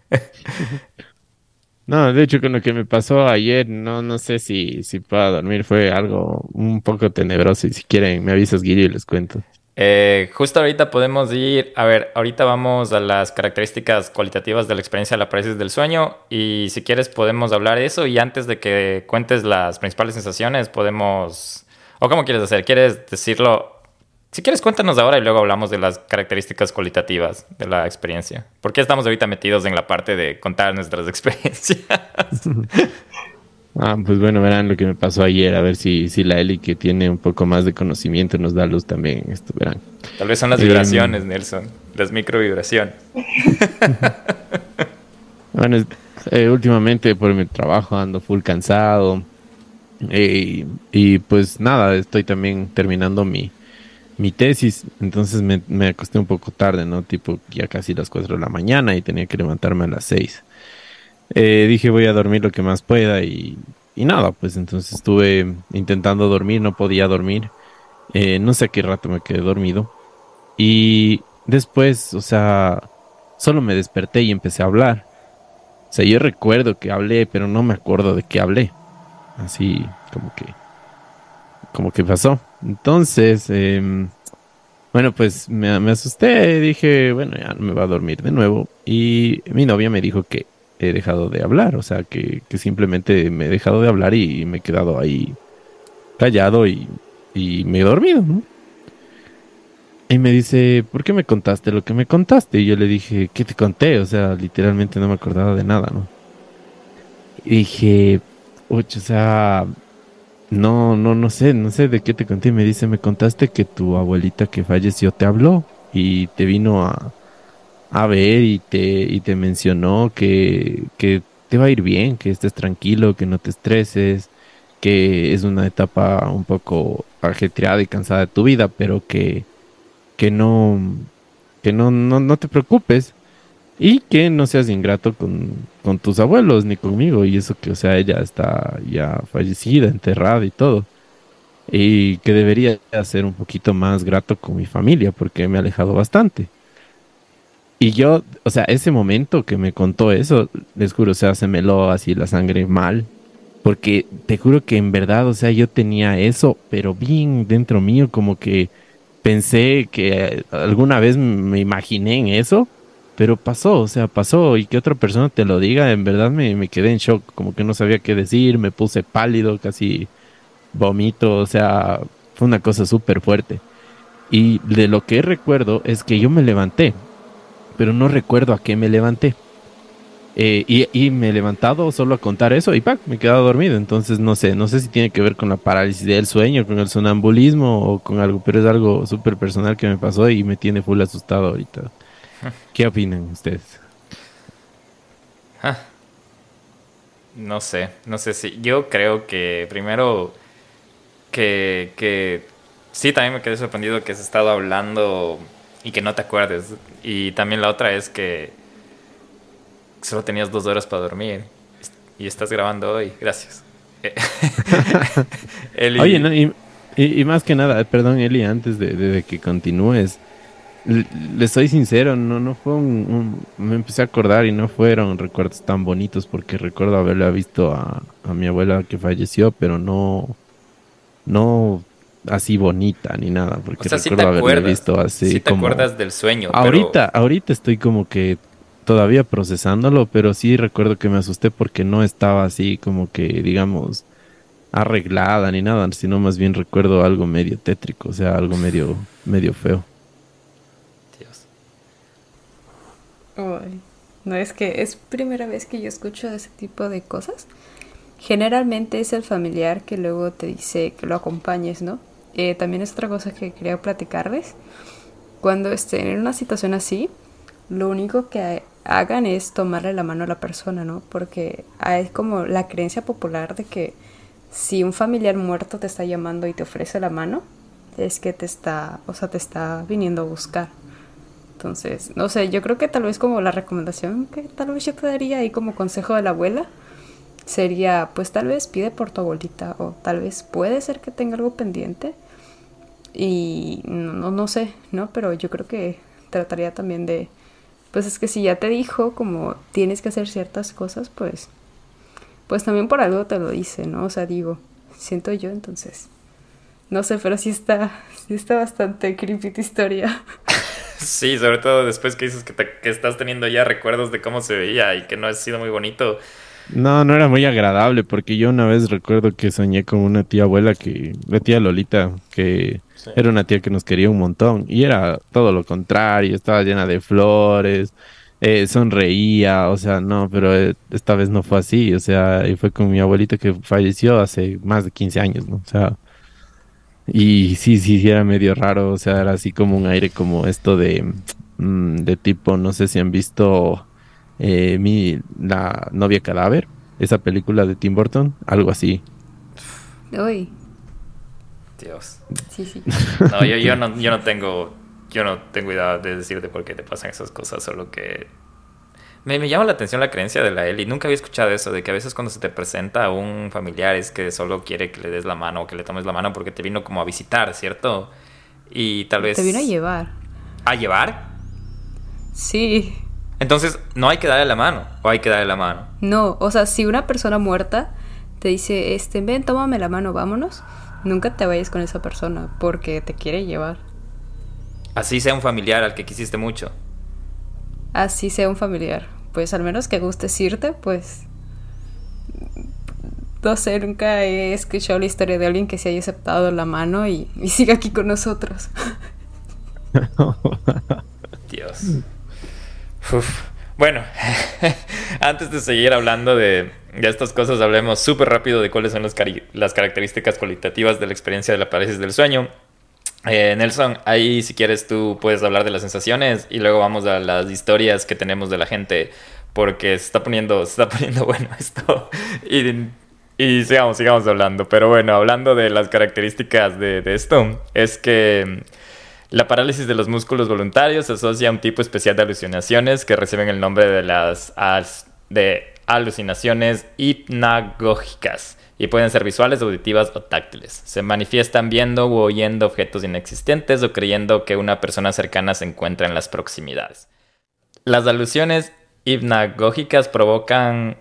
[LAUGHS] No, de hecho con lo que me pasó ayer, no, no sé si, si puedo dormir, fue algo un poco tenebroso y si quieren me avisas Guillo y les cuento. Eh, justo ahorita podemos ir, a ver, ahorita vamos a las características cualitativas de la experiencia de la parálisis del sueño y si quieres podemos hablar de eso y antes de que cuentes las principales sensaciones podemos, o cómo quieres hacer, ¿quieres decirlo si quieres, cuéntanos ahora y luego hablamos de las características cualitativas de la experiencia. ¿Por qué estamos ahorita metidos en la parte de contar nuestras [LAUGHS] experiencias? [LAUGHS] ah, pues bueno, verán lo que me pasó ayer, a ver si, si la Eli que tiene un poco más de conocimiento nos da luz también esto, verán. Tal vez son las vibraciones, Nelson, las microvibraciones. [LAUGHS] bueno, eh, últimamente por mi trabajo ando full cansado eh, y pues nada, estoy también terminando mi mi tesis, entonces me, acosté un poco tarde, ¿no? Tipo ya casi las 4 de la mañana y tenía que levantarme a las 6. Eh, dije voy a dormir lo que más pueda y, y, nada, pues entonces estuve intentando dormir, no podía dormir. Eh, no sé a qué rato me quedé dormido. Y después, o sea, solo me desperté y empecé a hablar. O sea, yo recuerdo que hablé, pero no me acuerdo de qué hablé. Así como que como que pasó. Entonces, em, bueno, pues me, me, asusté, dije, bueno, ya me va a dormir de nuevo. Y mi novia me dijo que he dejado de hablar, o sea, que, que simplemente me he dejado de hablar y me he quedado ahí callado y, y me he dormido, ¿no? Y me dice, ¿por qué me contaste lo que me contaste? Y yo le dije, ¿qué te conté? O sea, literalmente no me acordaba de nada, ¿no? Y dije, o sea, no, no, no sé, no sé de qué te conté. Me dice, me contaste que tu abuelita que falleció te habló y te vino a, a ver y te, y te mencionó que, que te va a ir bien, que estés tranquilo, que no te estreses, que es una etapa un poco ajetreada y cansada de tu vida, pero que, que no, que no, no, no te preocupes y que no seas ingrato con, con, tus abuelos ni conmigo. Y eso que, o sea, ella está ya fallecida, enterrada y todo. Y que debería ser un poquito más grato con mi familia porque me ha alejado bastante. Y yo, o sea, ese momento que me contó eso, les juro, o sea, se me lo así la sangre mal. Porque te juro que en verdad, o sea, yo tenía eso, pero bien dentro mío, como que pensé que alguna vez me imaginé en eso pero pasó, o sea, pasó y que otra persona te lo diga, en verdad me, me quedé en shock, como que no sabía qué decir, me puse pálido, casi vomito, o sea, fue una cosa súper fuerte. Y de lo que recuerdo es que yo me levanté, pero no recuerdo a qué me levanté. Eh, y, y, me he levantado solo a contar eso y ¡pac! me he quedado dormido. Entonces no sé, no sé si tiene que ver con la parálisis del sueño, con el sonambulismo o con algo, pero es algo súper personal que me pasó y me tiene full asustado ahorita. [LAUGHS] ¿Qué opinan ustedes? Ah. no sé, no sé si. Yo creo que primero que, que sí, también me quedé sorprendido que has estado hablando y que no te acuerdes. Y también la otra es que solo tenías dos horas para dormir y estás grabando hoy. Gracias. [LAUGHS] Oye, y, más que nada, perdón, Eli, antes de que continúes le, soy sincero, no, no fue un, Me empecé a acordar y no fueron recuerdos tan bonitos porque recuerdo haberla visto a, mi abuela que falleció, pero no. No así bonita ni nada, porque recuerdo haberla visto así. Sí te acuerdas del sueño. Ahorita, ahorita estoy como que todavía procesándolo, pero sí recuerdo que me asusté porque no estaba así como que, digamos, arreglada ni nada, sino más bien recuerdo algo medio tétrico, o sea, algo medio, [LAUGHS] medio feo. no es que es primera vez que yo escucho ese tipo de cosas. Generalmente es el familiar que luego te dice que lo acompañes, ¿no? Eh, también es otra cosa que quería platicarles. Cuando estén en una situación así, lo único que hagan es tomarle la mano a la persona, ¿no? Porque hay como la creencia popular de que si un familiar muerto te está llamando y te ofrece la mano, es que te está, o sea, te está viniendo a buscar. Entonces, no sé, yo creo que tal vez como la recomendación que tal vez yo te daría ahí como consejo de la abuela sería, pues tal vez pide por tu abuelita o tal vez puede ser que tenga algo pendiente y no, no sé, ¿no? Pero yo creo que trataría también de, pues es que si ya te dijo como tienes que hacer ciertas cosas, pues, pues también por algo te lo dice, ¿no? O sea, digo, siento yo entonces. No sé, pero sí está, sí está bastante creepy tu historia. [LAUGHS] Sí, sobre todo después que dices que, que estás teniendo ya recuerdos de cómo se veía y que no ha sido muy bonito. No, no era muy agradable porque yo una vez recuerdo que soñé con una tía abuela que, la tía Lolita, que era una tía que nos quería un montón y era todo lo contrario, estaba llena de flores, eh, sonreía, o sea, no, pero eh, esta vez no fue así, o sea, y fue con mi abuelita que falleció hace más de 15 años, ¿no? O sea, y sí, sí, sí, era medio raro, o sea, era así como un aire como esto de, mm, de tipo, no sé si han visto eh, mi, La novia cadáver, esa película de Tim Burton, algo así. Uy. Dios. Sí, sí. No, yo, yo, [LAUGHS] no, yo no tengo, yo no tengo idea de decirte por qué te pasan esas cosas, solo que me, me, llama la atención la creencia de la Eli. Nunca había escuchado eso, de que a veces cuando se te presenta un familiar es que solo quiere que le des la mano o que le tomes la mano porque te vino como a visitar, ¿cierto? Y tal vez... Te vino a llevar. ¿A llevar? Sí. Entonces, ¿no hay que darle la mano o hay que darle la mano? No, o sea, si una persona muerta te dice, este, ven, tómame la mano, vámonos, nunca te vayas con esa persona porque te quiere llevar. Así sea un familiar al que quisiste mucho así sea un familiar. Pues al menos que gustes irte, pues... No sé, nunca he escuchado la historia de alguien que se haya aceptado la mano y, siga aquí con nosotros. [LAUGHS] Dios. Bueno, [LAUGHS] antes de seguir hablando de, estas cosas hablemos súper rápido de cuáles son las, características cualitativas de la experiencia de la parálisis del sueño. Eh, Nelson, ahí si quieres tú puedes hablar de las sensaciones y luego vamos a las historias que tenemos de la gente porque se está poniendo, se está [LAUGHS] poniendo bueno esto y, y sigamos, sigamos hablando. Pero bueno, hablando de las características de, de esto, es que la parálisis de los músculos voluntarios se asocia a un tipo especial de alucinaciones que reciben el nombre de las de alucinaciones hipnagógicas y pueden ser visuales, auditivas o táctiles. Se manifiestan viendo u oyendo objetos inexistentes o creyendo que una persona cercana se encuentra en las proximidades. Las alusiones hipnagógicas provocan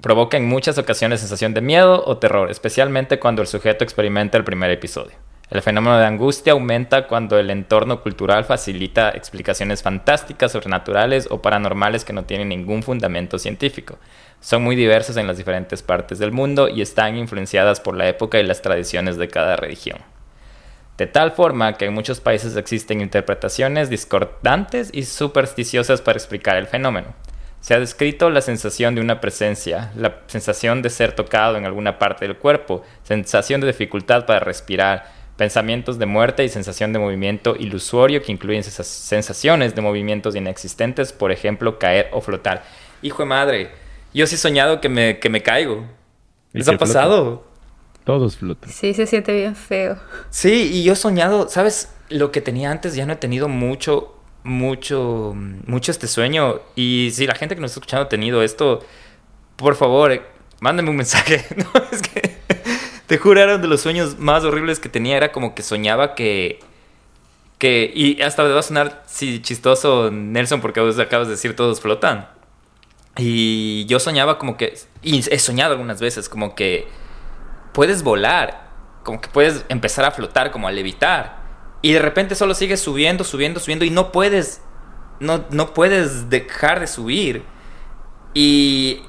provoca en muchas ocasiones sensación de miedo o terror, especialmente cuando el sujeto experimenta el primer episodio. El fenómeno de angustia aumenta cuando el entorno cultural facilita explicaciones fantásticas, sobrenaturales o paranormales que no tienen ningún fundamento científico. Son muy diversas en las diferentes partes del mundo y están influenciadas por la época y las tradiciones de cada religión. De tal forma que en muchos países existen interpretaciones discordantes y supersticiosas para explicar el fenómeno. Se ha descrito la sensación de una presencia, la sensación de ser tocado en alguna parte del cuerpo, sensación de dificultad para respirar, pensamientos de muerte y sensación de movimiento ilusorio que incluyen sensaciones de movimientos inexistentes, por ejemplo, caer o flotar. Hijo de madre, yo sí he soñado que me, que me caigo. ¿Les ha pasado? Todos flotan. Sí, se siente bien feo. Sí, y yo he soñado, ¿sabes? Lo que tenía antes ya no he tenido mucho, mucho, mucho este sueño. Y si la gente que nos está escuchando ha tenido esto, por favor, mándenme un mensaje. [LAUGHS] no, es que te era de los sueños más horribles que tenía. Era como que soñaba que. que y hasta va a sonar sí, chistoso, Nelson, porque vos acabas de decir todos flotan. Y yo soñaba como que. Y he soñado algunas veces, como que. Puedes volar. Como que puedes empezar a flotar, como a levitar. Y de repente solo sigues subiendo, subiendo, subiendo. Y no puedes. No, no puedes dejar de subir. Y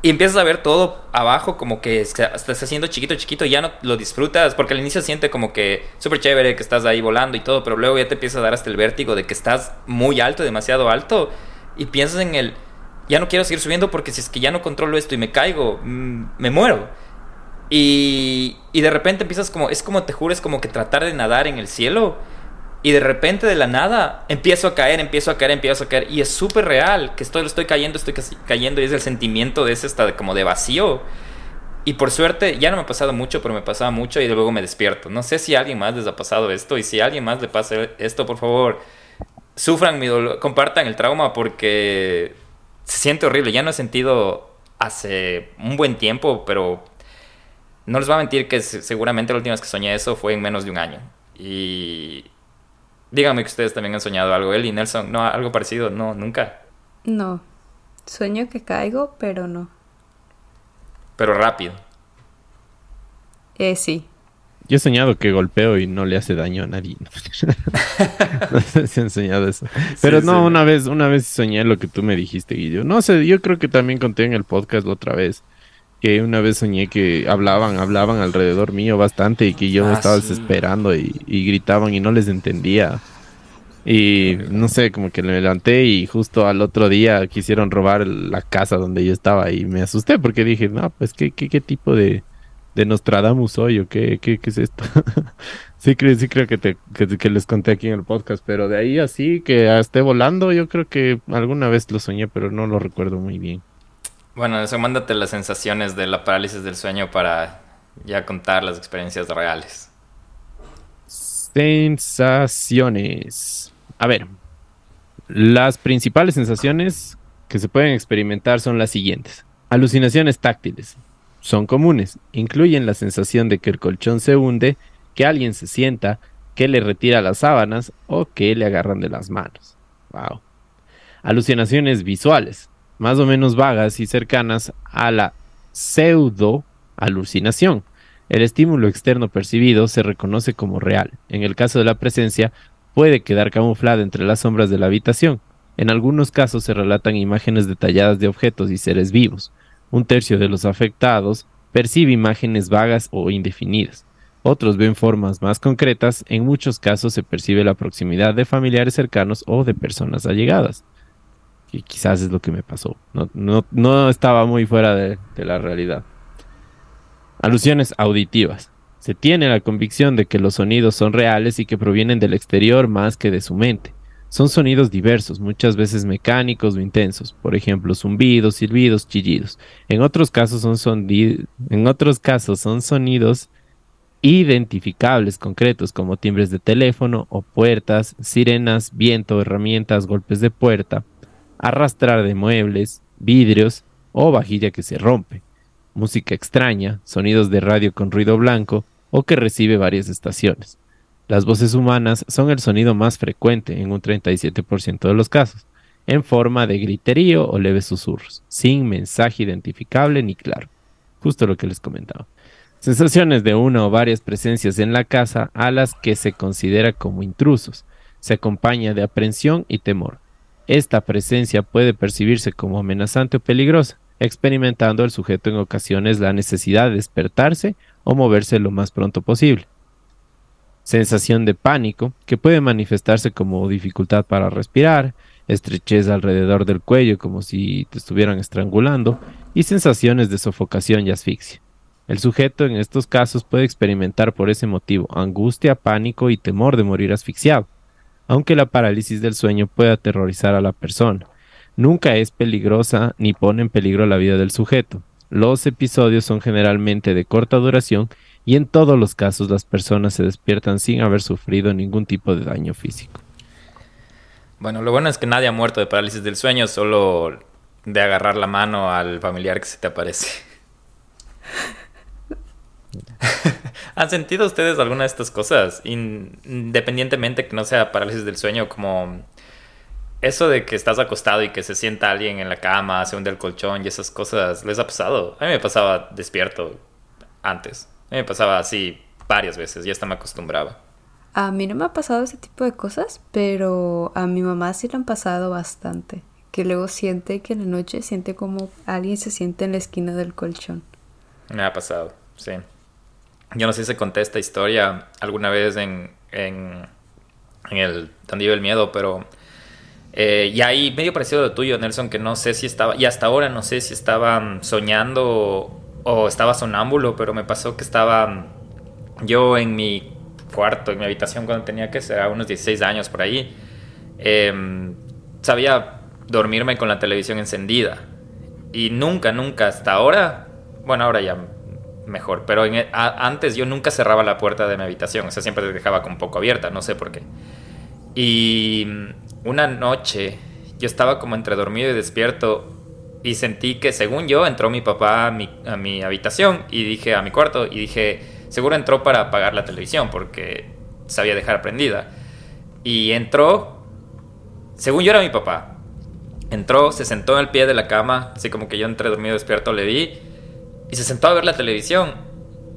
y empiezas a ver todo abajo como que estás haciendo chiquito, chiquito, y ya no lo disfrutas, porque al inicio siente como que súper chévere que estás ahí volando y todo, pero luego ya te empieza a dar hasta el vértigo de que estás muy alto, demasiado alto, y piensas en el, ya no quiero seguir subiendo porque si es que ya no controlo esto y me caigo, mm, me muero. Y, y de repente empiezas como, es como te jures como que tratar de nadar en el cielo y de repente de la nada empiezo a caer, empiezo a caer, empiezo a caer. Y es súper real que estoy, estoy cayendo, estoy cayendo. Y es el sentimiento de ese hasta como de vacío. Y por suerte, ya no me ha pasado mucho, pero me pasaba mucho y luego me despierto. No sé si a alguien más les ha pasado esto. Y si a alguien más le pasa esto, por favor, sufran mi dolor, compartan el trauma porque se siente horrible. Ya no he sentido hace un buen tiempo, pero no les voy a mentir que seguramente la última vez que soñé eso fue en menos de un año. Y Díganme que ustedes también han soñado algo. Él y Nelson, no, algo parecido, no, nunca. No. Sueño que caigo, pero no. Pero rápido. Eh, sí. Yo he soñado que golpeo y no le hace daño a nadie. [LAUGHS] no sé si han soñado eso. Pero no, una vez, una vez soñé lo que tú me dijiste, Guillo. No sé, yo creo que también conté en el podcast la otra vez que una vez soñé que hablaban, hablaban alrededor mío bastante y que yo ah, estaba desesperando y, gritaban y no les entendía. Y no sé, como que me levanté y justo al otro día quisieron robar la casa donde yo estaba y me asusté porque dije, no, pues qué, qué, qué tipo de, de Nostradamus soy o qué, qué, qué es esto. [LAUGHS] sí, creo, sí creo que, te, que, les conté aquí en el podcast, pero de ahí así que esté volando, yo creo que alguna vez lo soñé, pero no lo recuerdo muy bien. Bueno, eso mándate las sensaciones de la parálisis del sueño para ya contar las experiencias reales. Sensaciones. A ver, las principales sensaciones que se pueden experimentar son las siguientes. Alucinaciones táctiles. Son comunes. Incluyen la sensación de que el colchón se hunde, que alguien se sienta, que le retira las sábanas o que le agarran de las manos. Wow. Alucinaciones visuales más o menos vagas y cercanas a la pseudo alucinación. El estímulo externo percibido se reconoce como real. En el caso de la presencia, puede quedar camuflada entre las sombras de la habitación. En algunos casos se relatan imágenes detalladas de objetos y seres vivos. Un tercio de los afectados percibe imágenes vagas o indefinidas. Otros ven formas más concretas. En muchos casos se percibe la proximidad de familiares cercanos o de personas allegadas. Que quizás es lo que me pasó. No, estaba muy fuera de, la realidad. Alusiones auditivas. Se tiene la convicción de que los sonidos son reales y que provienen del exterior más que de su mente. Son sonidos diversos, muchas veces mecánicos o intensos, por ejemplo, zumbidos, silbidos, chillidos. En otros casos en otros casos son sonidos identificables concretos como timbres de teléfono o puertas, sirenas, viento, herramientas, golpes de puerta, arrastrar de muebles, vidrios o vajilla que se rompe, música extraña, sonidos de radio con ruido blanco o que recibe varias estaciones. Las voces humanas son el sonido más frecuente en un 37% de los casos, en forma de griterío o leves susurros, sin mensaje identificable ni claro. Justo lo que les comentaba. Sensaciones de una o varias presencias en la casa a las que se considera como intrusos. Se acompaña de aprensión y temor. Esta presencia puede percibirse como amenazante o peligrosa, experimentando el sujeto en ocasiones la necesidad de despertarse o moverse lo más pronto posible sensación de pánico, que puede manifestarse como dificultad para respirar, estrechez alrededor del cuello como si te estuvieran estrangulando, y sensaciones de sofocación y asfixia. El sujeto en estos casos puede experimentar por ese motivo angustia, pánico y temor de morir asfixiado, aunque la parálisis del sueño puede aterrorizar a la persona. Nunca es peligrosa ni pone en peligro la vida del sujeto. Los episodios son generalmente de corta duración y en todos los casos las personas se despiertan sin haber sufrido ningún tipo de daño físico. Bueno, lo bueno es que nadie ha muerto de parálisis del sueño, solo de agarrar la mano al familiar que se te aparece. [LAUGHS] [LAUGHS] ¿Han sentido ustedes alguna de estas cosas? Independientemente que no sea parálisis del sueño, como eso de que estás acostado y que se sienta alguien en la cama, se hunde el colchón y esas cosas, ¿les ha pasado? A mí me pasaba despierto antes. A mí me pasaba así varias veces, ya hasta me acostumbraba. A mí no me ha pasado ese tipo de cosas, pero a mi mamá sí le han pasado bastante. Que luego siente que en la noche siente como alguien se siente en la esquina del colchón. Me ha pasado, sí. Yo no sé si se conté esta historia alguna vez en, en, en el Tandillo del Miedo, pero... Eh, y ahí medio parecido a lo tuyo, Nelson, que no sé si estaba, y hasta ahora no sé si estaba soñando o estaba sonámbulo, pero me pasó que estaba yo en mi cuarto, en mi habitación cuando tenía que ser unos 16 años por ahí, em, sabía dormirme con la televisión encendida. Y nunca, nunca, hasta ahora, bueno, ahora ya mejor, pero e, antes yo nunca cerraba la puerta de mi habitación, o sea, siempre la dejaba con poco abierta, no sé por qué. Y una noche yo estaba como entre dormido y despierto y sentí que según yo entró mi papá a mi, a mi habitación y dije a mi cuarto y dije, seguro entró para apagar la televisión porque sabía dejar prendida. Y entró, según yo era mi papá, entró, se sentó al pie de la cama, así como que yo entré dormido despierto, le vi y se sentó a ver la televisión.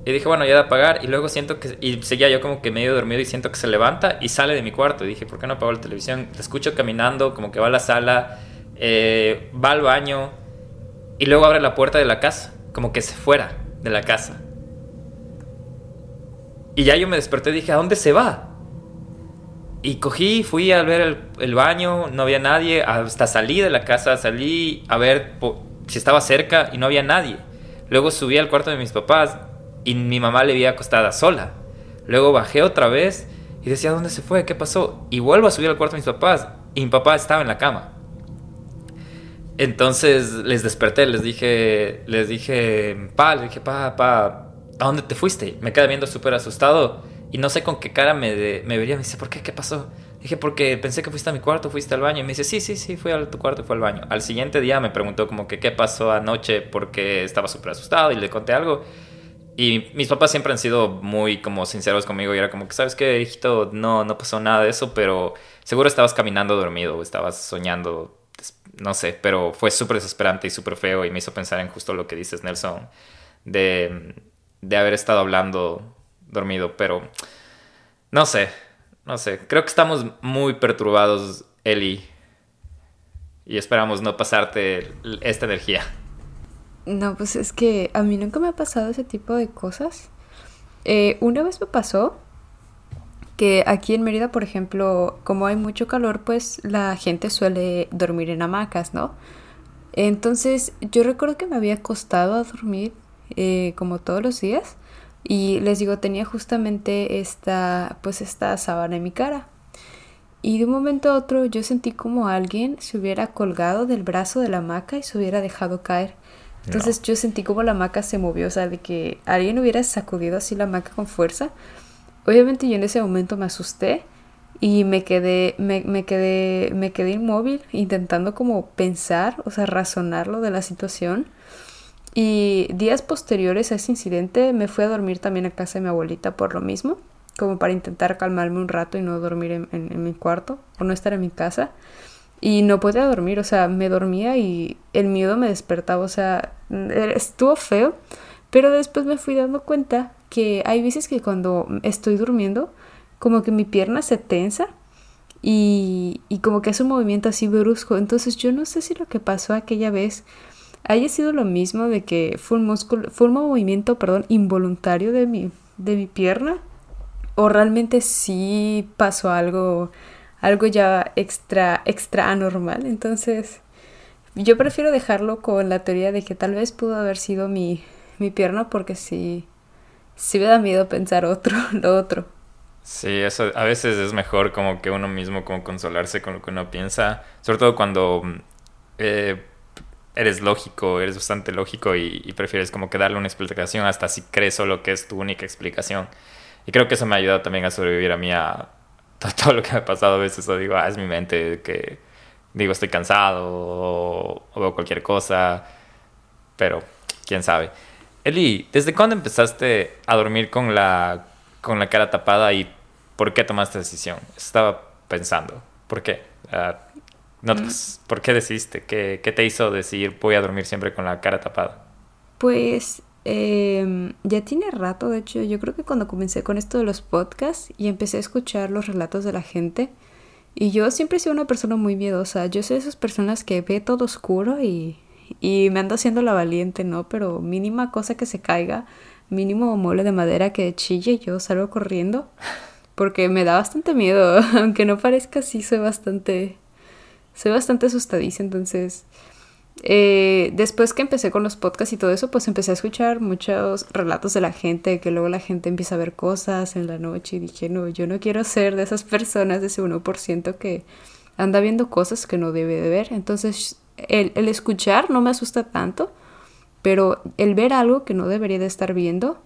Y dije, bueno, ya de apagar. Y luego siento que. Y seguía yo como que medio dormido y siento que se levanta y sale de mi cuarto. Y dije, ¿por qué no apago la televisión? Te escucho caminando, como que va a la sala eh, va al baño y luego abre la puerta de la casa, como que se fuera de la casa. Y ya yo me desperté y dije, ¿a dónde se va? Y cogí, fui a ver el, baño, no había nadie, hasta salí de la casa, salí a ver si estaba cerca y no había nadie. Luego subí al cuarto de mis papás y mi mamá le había acostada sola. Luego bajé otra vez y decía, ¿dónde se fue? ¿Qué pasó? Y vuelvo a subir al cuarto de mis papás y mi papá estaba en la cama. Entonces les desperté, les dije, les dije, pa, les dije, pa, pa, ¿a dónde te fuiste? Me quedé viendo súper asustado y no sé con qué cara me, me vería. Me dice, ¿por qué? ¿Qué pasó? Dije, porque pensé que fuiste a mi cuarto, fuiste al baño. Y me dice, sí, sí, sí, fui a tu cuarto y fue al baño. Al siguiente día me preguntó como que qué pasó anoche porque estaba súper asustado y le conté algo. Y mis papás siempre han sido muy como sinceros conmigo y era como que, ¿sabes qué, hijito? No, no pasó nada de eso, pero seguro estabas caminando dormido o estabas soñando no sé, pero fue súper desesperante y súper feo y me hizo pensar en justo lo que dices, Nelson, de, de haber estado hablando dormido, pero no sé, no sé, creo que estamos muy perturbados, Eli, y esperamos no pasarte esta energía. No, pues es que a mí nunca me ha pasado ese tipo de cosas. Eh, una vez me pasó que aquí en Mérida, por ejemplo, como hay mucho calor, pues la gente suele dormir en hamacas, ¿no? Entonces yo recuerdo que me había costado a dormir eh, como todos los días y les digo, tenía justamente esta, pues esta sábana en mi cara. Y de un momento a otro yo sentí como alguien se hubiera colgado del brazo de la hamaca y se hubiera dejado caer. Entonces yo sentí como la hamaca se movió, o sea, de que alguien hubiera sacudido así la hamaca con fuerza. Obviamente yo en ese momento me asusté y me quedé, me, me, quedé, me quedé inmóvil intentando como pensar, o sea, razonarlo de la situación. Y días posteriores a ese incidente me fui a dormir también a casa de mi abuelita por lo mismo, como para intentar calmarme un rato y no dormir en, mi cuarto o no estar en mi casa. Y no podía dormir, o sea, me dormía y el miedo me despertaba, o sea, estuvo feo, pero después me fui dando cuenta que hay veces que cuando estoy durmiendo, como que mi pierna se tensa y, y como que hace un movimiento así brusco. Entonces yo no sé si lo que pasó aquella vez haya sido lo mismo de que fue un, músculo, fue un movimiento perdón, involuntario de mi, de mi pierna o realmente sí pasó algo algo ya extra, extra anormal. Entonces, yo prefiero dejarlo con la teoría de que tal vez pudo haber sido mi, mi pierna porque sí, sí me da miedo pensar otro, [LAUGHS] lo otro. Sí, eso a veces es mejor como que uno mismo como consolarse con lo que uno piensa, sobre todo cuando eh, eres lógico, eres bastante lógico y, y, prefieres como que darle una explicación hasta si crees solo que es tu única explicación. Y creo que eso me ha ayudado también a sobrevivir a mí a, [LAUGHS] todo lo que me ha pasado a veces, o digo, ah, es mi mente que digo, estoy cansado o, veo cualquier cosa, pero quién sabe. Eli, ¿desde cuándo empezaste a dormir con la, con la cara tapada y por qué tomaste decisión? Estaba pensando, ¿por qué? Uh, no, mm. ¿Por qué decidiste? ¿Qué, ¿Qué te hizo decir voy a dormir siempre con la cara tapada? Pues eh, ya tiene rato, de hecho, yo creo que cuando comencé con esto de los podcasts y empecé a escuchar los relatos de la gente, y yo siempre he sido una persona muy miedosa, yo soy de esas personas que ve todo oscuro y, y me ando haciendo la valiente, ¿no? Pero mínima cosa que se caiga, mínimo mole de madera que chille, yo salgo corriendo, porque me da bastante miedo, [LAUGHS] aunque no parezca así, soy bastante, soy bastante asustadiza, entonces eh, después que empecé con los podcasts y todo eso, pues empecé a escuchar muchos relatos de la gente, que luego la gente empieza a ver cosas en la noche y dije, no, yo no quiero ser de esas personas, de ese 1% que anda viendo cosas que no debe de ver. Entonces, el, el escuchar no me asusta tanto, pero el ver algo que no debería de estar viendo,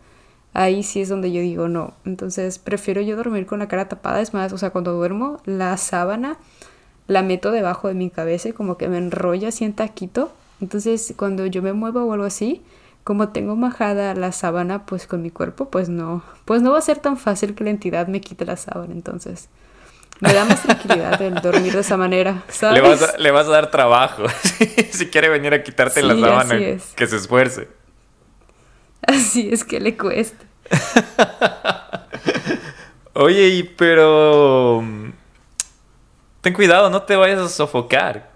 ahí sí es donde yo digo no. Entonces, prefiero yo dormir con la cara tapada, es más, o sea, cuando duermo, la sábana la meto debajo de mi cabeza y como que me enrolla así en taquito. Entonces cuando yo me muevo o algo así, como tengo majada la sábana pues con mi cuerpo, pues no, pues no va a ser tan fácil que la entidad me quite la sábana. Entonces me da más tranquilidad el dormir de esa manera. Le, vas a, le, vas a, dar trabajo. [LAUGHS] si quiere venir a quitarte la sábana, que se esfuerce. Así es que le cuesta. [LAUGHS] Oye, pero Ten cuidado, no te vayas a sofocar.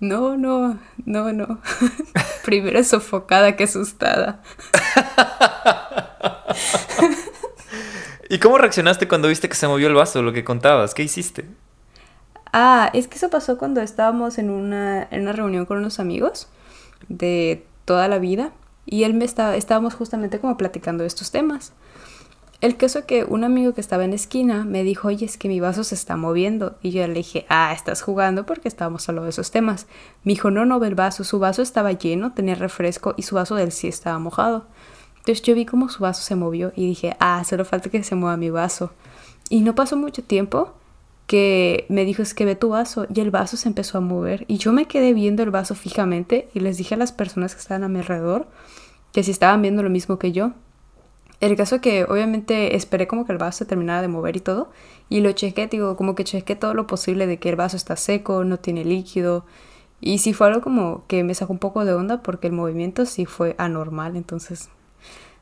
No, no, no, no. [LAUGHS] Primero sofocada que asustada. [LAUGHS] ¿Y cómo reaccionaste cuando viste que se movió el vaso, lo que contabas? ¿Qué hiciste? Ah, es que eso pasó cuando estábamos en una, en una reunión con unos amigos de toda la vida y él me estaba, estábamos justamente como platicando de estos temas. El caso es que un amigo que estaba en la esquina me dijo, oye, es que mi vaso se está moviendo. Y yo le dije, ah, estás jugando porque estábamos hablando de esos temas. Me dijo, no, no el vaso. Su vaso estaba lleno, tenía refresco y su vaso del sí estaba mojado. Entonces yo vi cómo su vaso se movió y dije, ah, solo falta que se mueva mi vaso. Y no pasó mucho tiempo que me dijo, es que ve tu vaso. Y el vaso se empezó a mover. Y yo me quedé viendo el vaso fijamente y les dije a las personas que estaban a mi alrededor que si estaban viendo lo mismo que yo. El caso es que obviamente esperé como que el vaso se terminara de mover y todo. Y lo chequé, digo, como que chequé todo lo posible de que el vaso está seco, no tiene líquido. Y sí fue algo como que me sacó un poco de onda porque el movimiento sí fue anormal. Entonces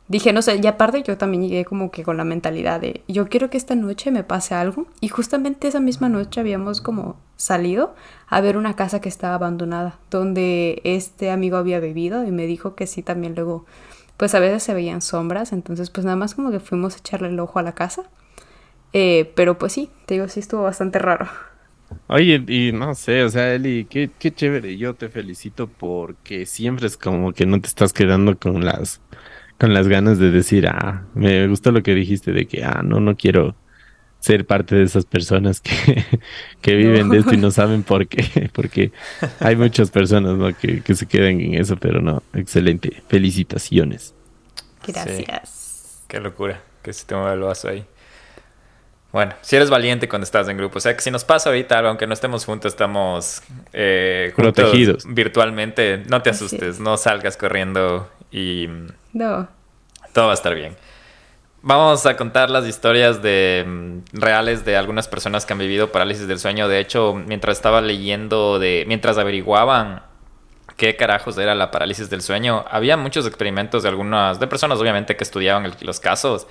dije, no sé, y aparte yo también llegué como que con la mentalidad de, yo quiero que esta noche me pase algo. Y justamente esa misma noche habíamos como salido a ver una casa que estaba abandonada, donde este amigo había bebido y me dijo que sí también luego pues a veces se veían sombras, entonces pues nada más como que fuimos a echarle el ojo a la casa. Eh, pero pues sí, te digo, sí estuvo bastante raro. Oye, y no sé, o sea, Eli, qué, qué chévere. Yo te felicito porque siempre es como que no te estás quedando con las, con las ganas de decir, ah, me gustó lo que dijiste de que, ah, no, no quiero ser parte de esas personas que, [LAUGHS] que viven de esto y no saben por qué, [LAUGHS] porque hay muchas personas ¿no? que, que se quedan en eso, pero no, excelente, felicitaciones. Gracias. Qué locura que se te mueva el vaso ahí. Bueno, si eres valiente cuando estás en grupo. O sea, que si nos pasa ahorita algo, aunque no estemos juntos, estamos eh, protegidos virtualmente. No te asustes, no salgas corriendo y. No. Todo va a estar bien. Vamos a contar las historias de mm, reales de algunas personas que han vivido parálisis del sueño. De hecho, mientras estaba leyendo de, mientras averiguaban qué carajos era la parálisis del sueño, había muchos experimentos de algunas, de personas obviamente que estudiaban los casos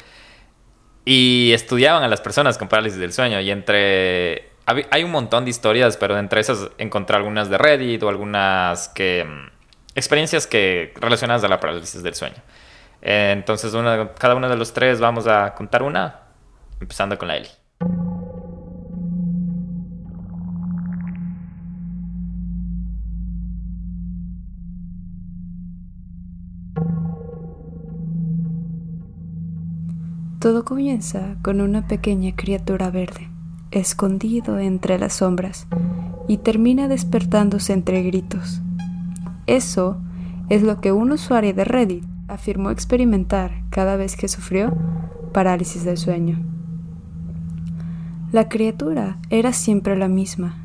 y estudiaban a las personas con parálisis del sueño. Y entre, hay un montón de historias, pero entre esas encontré algunas de Reddit o algunas mm, experiencias que relacionadas a la parálisis del sueño. Entonces, cada uno de los tres vamos a contar una, empezando con la Eli. Todo comienza con una pequeña criatura verde, escondido entre las sombras, y termina despertándose entre gritos. Eso es lo que un usuario de Reddit afirmó experimentar cada vez que sufrió parálisis del sueño. La criatura era siempre la misma.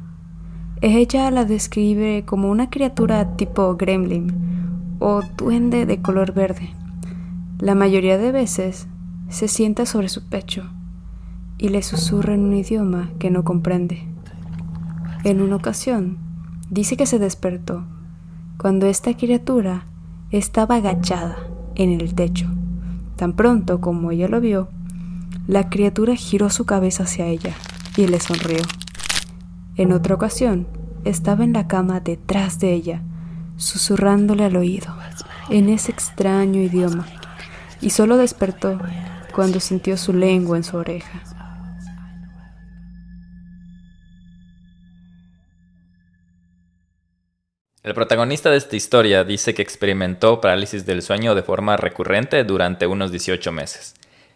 Ella la describe como una criatura tipo gremlin o duende de color verde. La mayoría de veces se sienta sobre su pecho y le susurra en un idioma que no comprende. En una ocasión, dice que se despertó cuando esta criatura estaba agachada en el techo. Tan pronto como ella lo vio, la criatura giró su cabeza hacia ella y le sonrió. En otra ocasión, estaba en la cama detrás de ella, susurrándole al oído, en ese extraño idioma, y solo despertó cuando sintió su lengua en su oreja. El protagonista de esta historia dice que experimentó parálisis del sueño de forma recurrente durante unos 18 meses,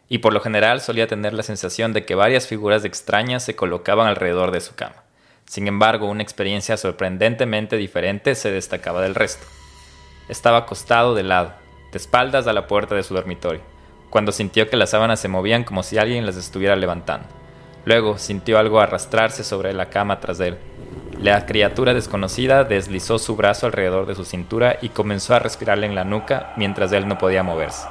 y por lo general solía tener la sensación de que varias figuras extrañas se colocaban alrededor de su cama. Sin embargo, una experiencia sorprendentemente diferente se destacaba del resto. Estaba acostado de lado, de espaldas a la puerta de su dormitorio, cuando sintió que las sábanas se movían como si alguien las estuviera levantando. Luego sintió algo arrastrarse sobre la cama tras él, la criatura desconocida deslizó su brazo alrededor de su cintura y comenzó a respirarle en la nuca mientras él no podía moverse.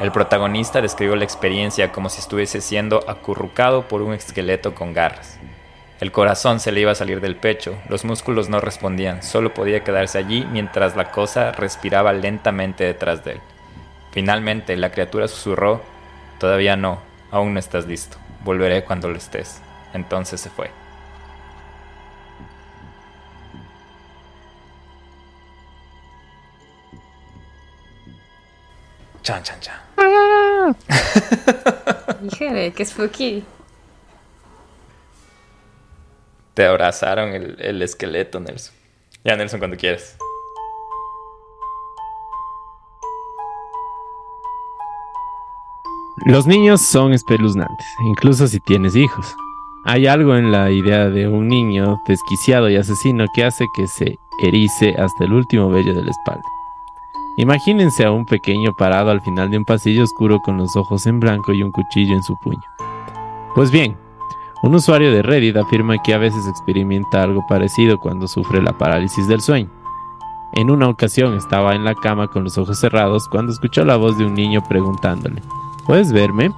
El protagonista describió la experiencia como si estuviese siendo acurrucado por un esqueleto con garras. El corazón se le iba a salir del pecho, los músculos no respondían, solo podía quedarse allí mientras la cosa respiraba lentamente detrás de él. Finalmente la criatura susurró, Todavía no, aún no estás listo, volveré cuando lo estés. Entonces se fue. Chan, chan, chan. [LAUGHS] Híjole, qué spooky. Te abrazaron el, el esqueleto, Nelson. Ya, Nelson, cuando quieras. Los niños son espeluznantes, incluso si tienes hijos. Hay algo en la idea de un niño desquiciado y asesino que hace que se erice hasta el último vello de la espalda. Imagínense a un pequeño parado al final de un pasillo oscuro con los ojos en blanco y un cuchillo en su puño. Pues bien, un usuario de Reddit afirma que a veces experimenta algo parecido cuando sufre la parálisis del sueño. En una ocasión estaba en la cama con los ojos cerrados cuando escuchó la voz de un niño preguntándole, ¿Puedes verme?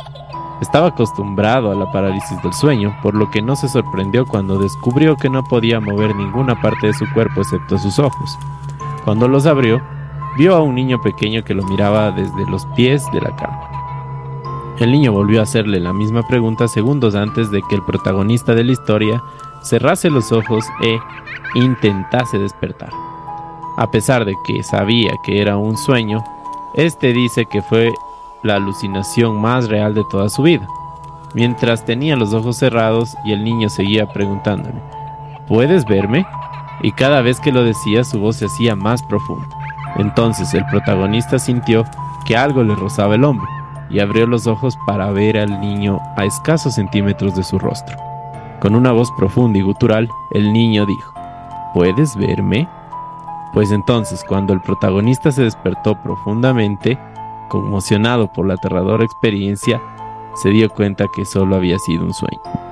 Estaba acostumbrado a la parálisis del sueño, por lo que no se sorprendió cuando descubrió que no podía mover ninguna parte de su cuerpo excepto sus ojos. Cuando los abrió, vio a un niño pequeño que lo miraba desde los pies de la cama. El niño volvió a hacerle la misma pregunta segundos antes de que el protagonista de la historia cerrase los ojos e intentase despertar. A pesar de que sabía que era un sueño, este dice que fue la alucinación más real de toda su vida. mientras tenía los ojos cerrados y el niño seguía preguntándole, ¿puedes verme? Y cada vez que lo decía su voz se hacía más profunda. Entonces el protagonista sintió que algo le rozaba el hombro y abrió los ojos para ver al niño a escasos centímetros de su rostro. Con una voz profunda y gutural, el niño dijo, ¿Puedes verme? Pues entonces, cuando el protagonista se despertó profundamente, conmocionado por la aterradora experiencia, se dio cuenta que solo había sido un sueño.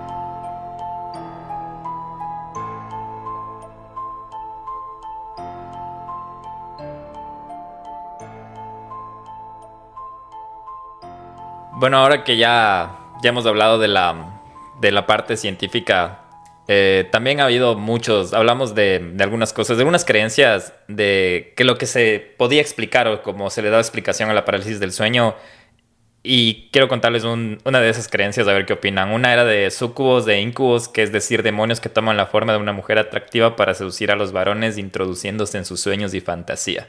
Bueno, ahora que ya, ya hemos hablado de la, de la parte científica, eh, también ha habido muchos, hablamos de, algunas cosas, de algunas creencias de que lo que se podía explicar o como se le da explicación a la parálisis del sueño. Y quiero contarles una de esas creencias, a ver qué opinan. Una era de sucubos, de incubos, que es decir, demonios que toman la forma de una mujer atractiva para seducir a los varones, introduciéndose en sus sueños y fantasía.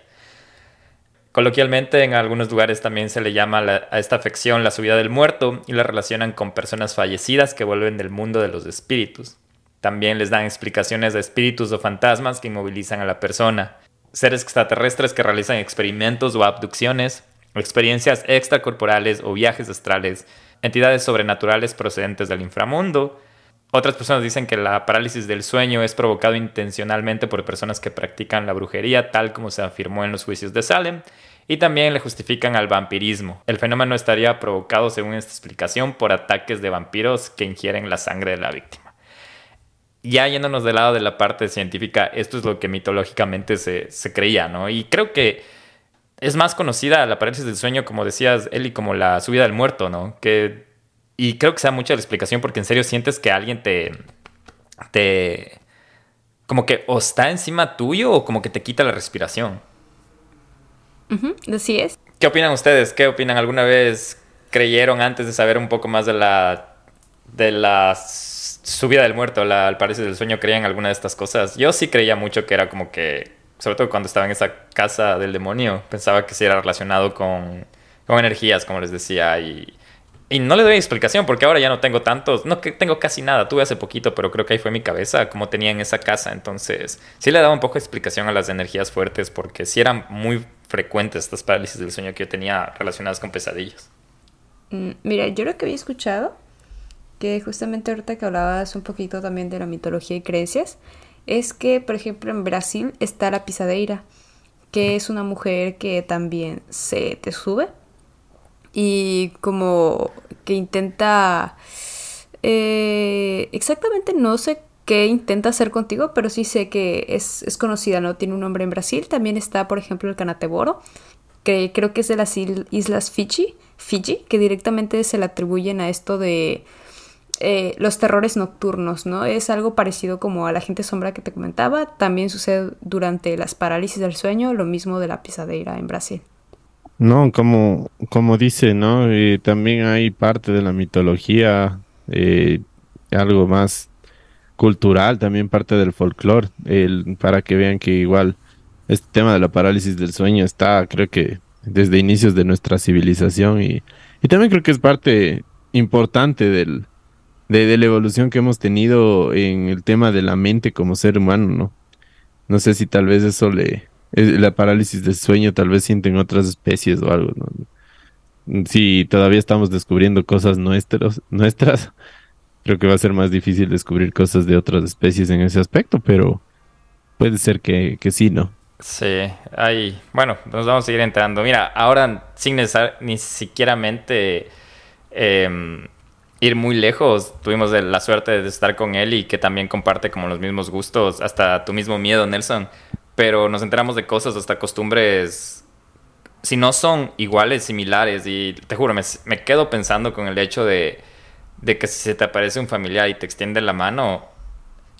Coloquialmente, en algunos lugares también se le llama a esta afección la subida del muerto y la relacionan con personas fallecidas que vuelven del mundo de los espíritus. También les dan explicaciones de espíritus o fantasmas que inmovilizan a la persona. Seres extraterrestres que realizan experimentos o abducciones, experiencias extracorporales o viajes astrales, entidades sobrenaturales procedentes del inframundo. Otras personas dicen que la parálisis del sueño es provocado intencionalmente por personas que practican la brujería, tal como se afirmó en los juicios de Salem, y también le justifican al vampirismo. El fenómeno estaría provocado, según esta explicación, por ataques de vampiros que ingieren la sangre de la víctima. Ya yéndonos del lado de la parte científica, esto es lo que mitológicamente se, creía, ¿no? Y creo que es más conocida la parálisis del sueño, como decías, Eli, como la subida del muerto, ¿no? Que, y creo que sea mucha la explicación porque en serio sientes que alguien te... te como que o está encima tuyo o como que te quita la respiración así es. ¿Qué opinan ustedes? ¿Qué opinan? ¿Alguna vez creyeron antes de saber un poco más de la, de la subida del muerto, la, al parecer del sueño, creían alguna de estas cosas? Yo sí creía mucho que era como que, sobre todo cuando estaba en esa casa del demonio, pensaba que sí era relacionado con, con energías, como les decía, y y no le doy explicación porque ahora ya no tengo tantos, no que tengo casi nada, tuve hace poquito, pero creo que ahí fue mi cabeza, como tenía en esa casa, entonces sí le daba un poco de explicación a las energías fuertes porque sí eran muy frecuentes estas parálisis del sueño que yo tenía relacionadas con pesadillas. Mm, mira, yo lo que había escuchado, que justamente ahorita que hablabas un poquito también de la mitología y creencias, es que, por ejemplo, en Brasil está la pisadeira, que es una mujer que también se te sube y como que intenta... Eh, exactamente no sé qué intenta hacer contigo, pero sí sé que es, conocida, ¿no? Tiene un nombre en Brasil. También está, por ejemplo, el Canateboro, que creo que es de las islas Fiji, Fiji que directamente se le atribuyen a esto de eh, los terrores nocturnos, ¿no? Es algo parecido como a la gente sombra que te comentaba. También sucede durante las parálisis del sueño, lo mismo de la pisadeira en Brasil. No, como, como dice, ¿no? Eh, también hay parte de la mitología, eh, algo más cultural, también parte del folclore, para que vean que igual este tema de la parálisis del sueño está, creo que desde inicios de nuestra civilización y, y también creo que es parte importante del, de, de, la evolución que hemos tenido en el tema de la mente como ser humano, ¿no? No sé si tal vez eso le, la parálisis del sueño tal vez sienten otras especies o algo, ¿no? Si todavía estamos descubriendo cosas nuestras, nuestras, creo que va a ser más difícil descubrir cosas de otras especies en ese aspecto, pero puede ser que, que sí, ¿no? Sí, hay, bueno, nos vamos a seguir entrando. Mira, ahora sin ni siquiera eh, ir muy lejos, tuvimos la suerte de estar con él y que también comparte como los mismos gustos, hasta tu mismo miedo, Nelson pero nos enteramos de cosas, hasta costumbres, si no son iguales, similares, y te juro, me, me quedo pensando con el hecho de, de, que si se te aparece un familiar y te extiende la mano,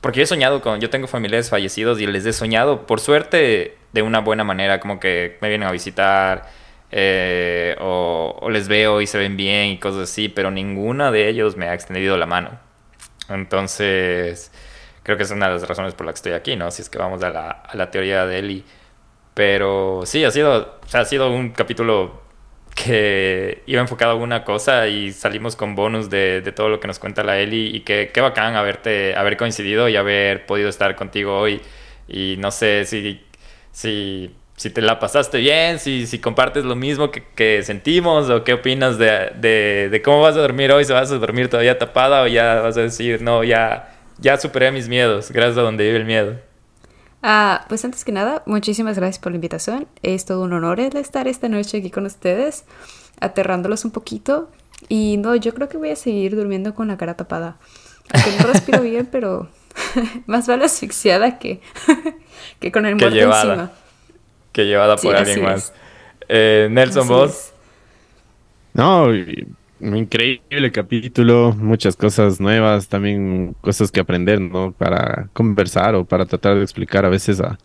porque yo he soñado con, yo tengo familiares fallecidos y les he soñado, por suerte, de una buena manera, como que me vienen a visitar. Eh, o, o, les veo y se ven bien y cosas así, pero ninguna de ellos me ha extendido la mano. Entonces, creo que es una de las razones por las que estoy aquí, ¿no? Si es que vamos a la, a la teoría de Eli. Pero sí, ha sido, o sea, ha sido un capítulo que iba enfocado a una cosa y salimos con bonus de, de todo lo que nos cuenta la Eli y que qué bacán haberte, haber coincidido y haber podido estar contigo hoy. Y no sé si, si, si te la pasaste bien, si, si compartes lo mismo que, que sentimos o qué opinas de, de, de, cómo vas a dormir hoy, si vas a dormir todavía tapada o ya vas a decir, no, ya, ya superé mis miedos, gracias a donde vive el miedo. Ah, pues antes que nada, muchísimas gracias por la invitación. Es todo un honor estar esta noche aquí con ustedes, aterrándolos un poquito. Y no, yo creo que voy a seguir durmiendo con la cara tapada. Aunque no respiro bien, [LAUGHS] pero [LAUGHS] más vale asfixiada que, [LAUGHS] que con el muerto que llevada, encima. Que llevada por Sí, alguien más. Eh, Nelson, Así vos. es. No, y- increíble capítulo, muchas cosas nuevas, también cosas que aprender, ¿no? Para conversar o para tratar de explicar a veces a,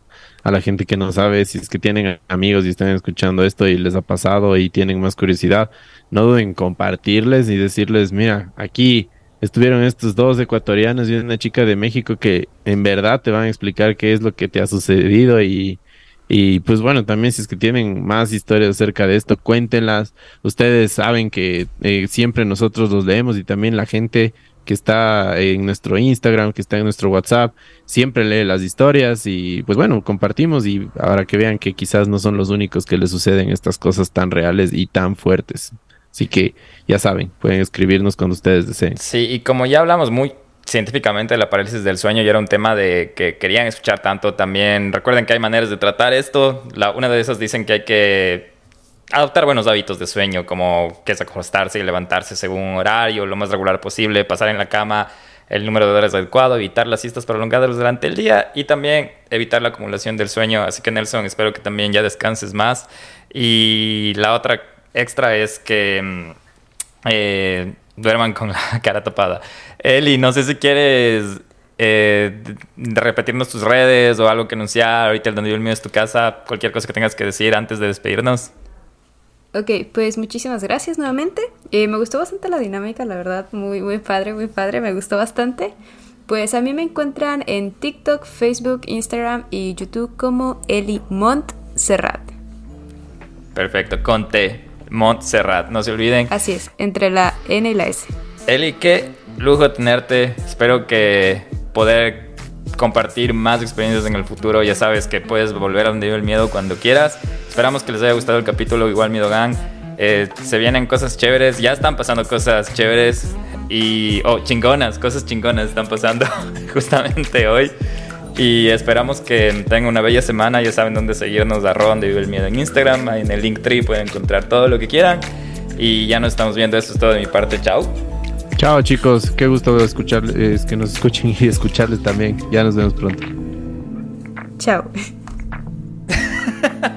a la gente que no sabe, si es que tienen amigos y están escuchando esto y les ha pasado y tienen más curiosidad, no duden en compartirles y decirles, mira, aquí estuvieron estos dos ecuatorianos y una chica de México que en verdad te van a explicar qué es lo que te ha sucedido y... Y pues bueno, también si es que tienen más historias acerca de esto, cuéntenlas. Ustedes saben que eh, siempre nosotros los leemos y también la gente que está en nuestro Instagram, que está en nuestro WhatsApp, siempre lee las historias y pues bueno, compartimos y ahora que vean que quizás no son los únicos que les suceden estas cosas tan reales y tan fuertes. Así que ya saben, pueden escribirnos cuando ustedes deseen. Sí, y como ya hablamos muy científicamente la parálisis del sueño y era un tema de que querían escuchar tanto también, recuerden que hay maneras de tratar esto. La, una de esas dicen que hay que adoptar buenos hábitos de sueño, como que es acostarse y levantarse según un horario, lo más regular posible, pasar en la cama el número de horas adecuado, evitar las siestas prolongadas durante el día y también evitar la acumulación del sueño. Así que Nelson, espero que también ya descanses más. Y la otra extra es que mm, eh, duerman con la [LAUGHS] cara tapada. Eli, no sé si quieres eh, repetirnos tus redes o algo que anunciar. Ahorita el donde yo el mío es tu casa. Cualquier cosa que tengas que decir antes de despedirnos. Ok, pues muchísimas gracias nuevamente. Eh, me gustó bastante la dinámica, la verdad, muy, muy padre, muy padre, me gustó bastante. Pues a mí me encuentran en TikTok, Facebook, Instagram y YouTube como Eli Montserrat. Perfecto, con T, Montserrat. No se olviden. Así es, entre la N y la S. Eli, qué lujo tenerte. Espero que poder compartir más experiencias en el futuro. Ya sabes que puedes volver a donde vive el miedo cuando quieras. Esperamos que les haya gustado el capítulo Igual Miedo Gang. Eh, se vienen cosas chéveres, ya están pasando cosas chéveres y oh, chingonas, cosas chingonas están pasando [LAUGHS] justamente hoy. Y esperamos que tengan una bella semana. Ya saben dónde seguirnos, arroba donde vive el miedo en Instagram. En el link tree pueden encontrar todo lo que quieran. Y ya nos estamos viendo. Esto es todo de mi parte. Chao. Chao chicos, qué gusto escucharles, que nos escuchen y escucharles también. Ya nos vemos pronto. Chao. [LAUGHS]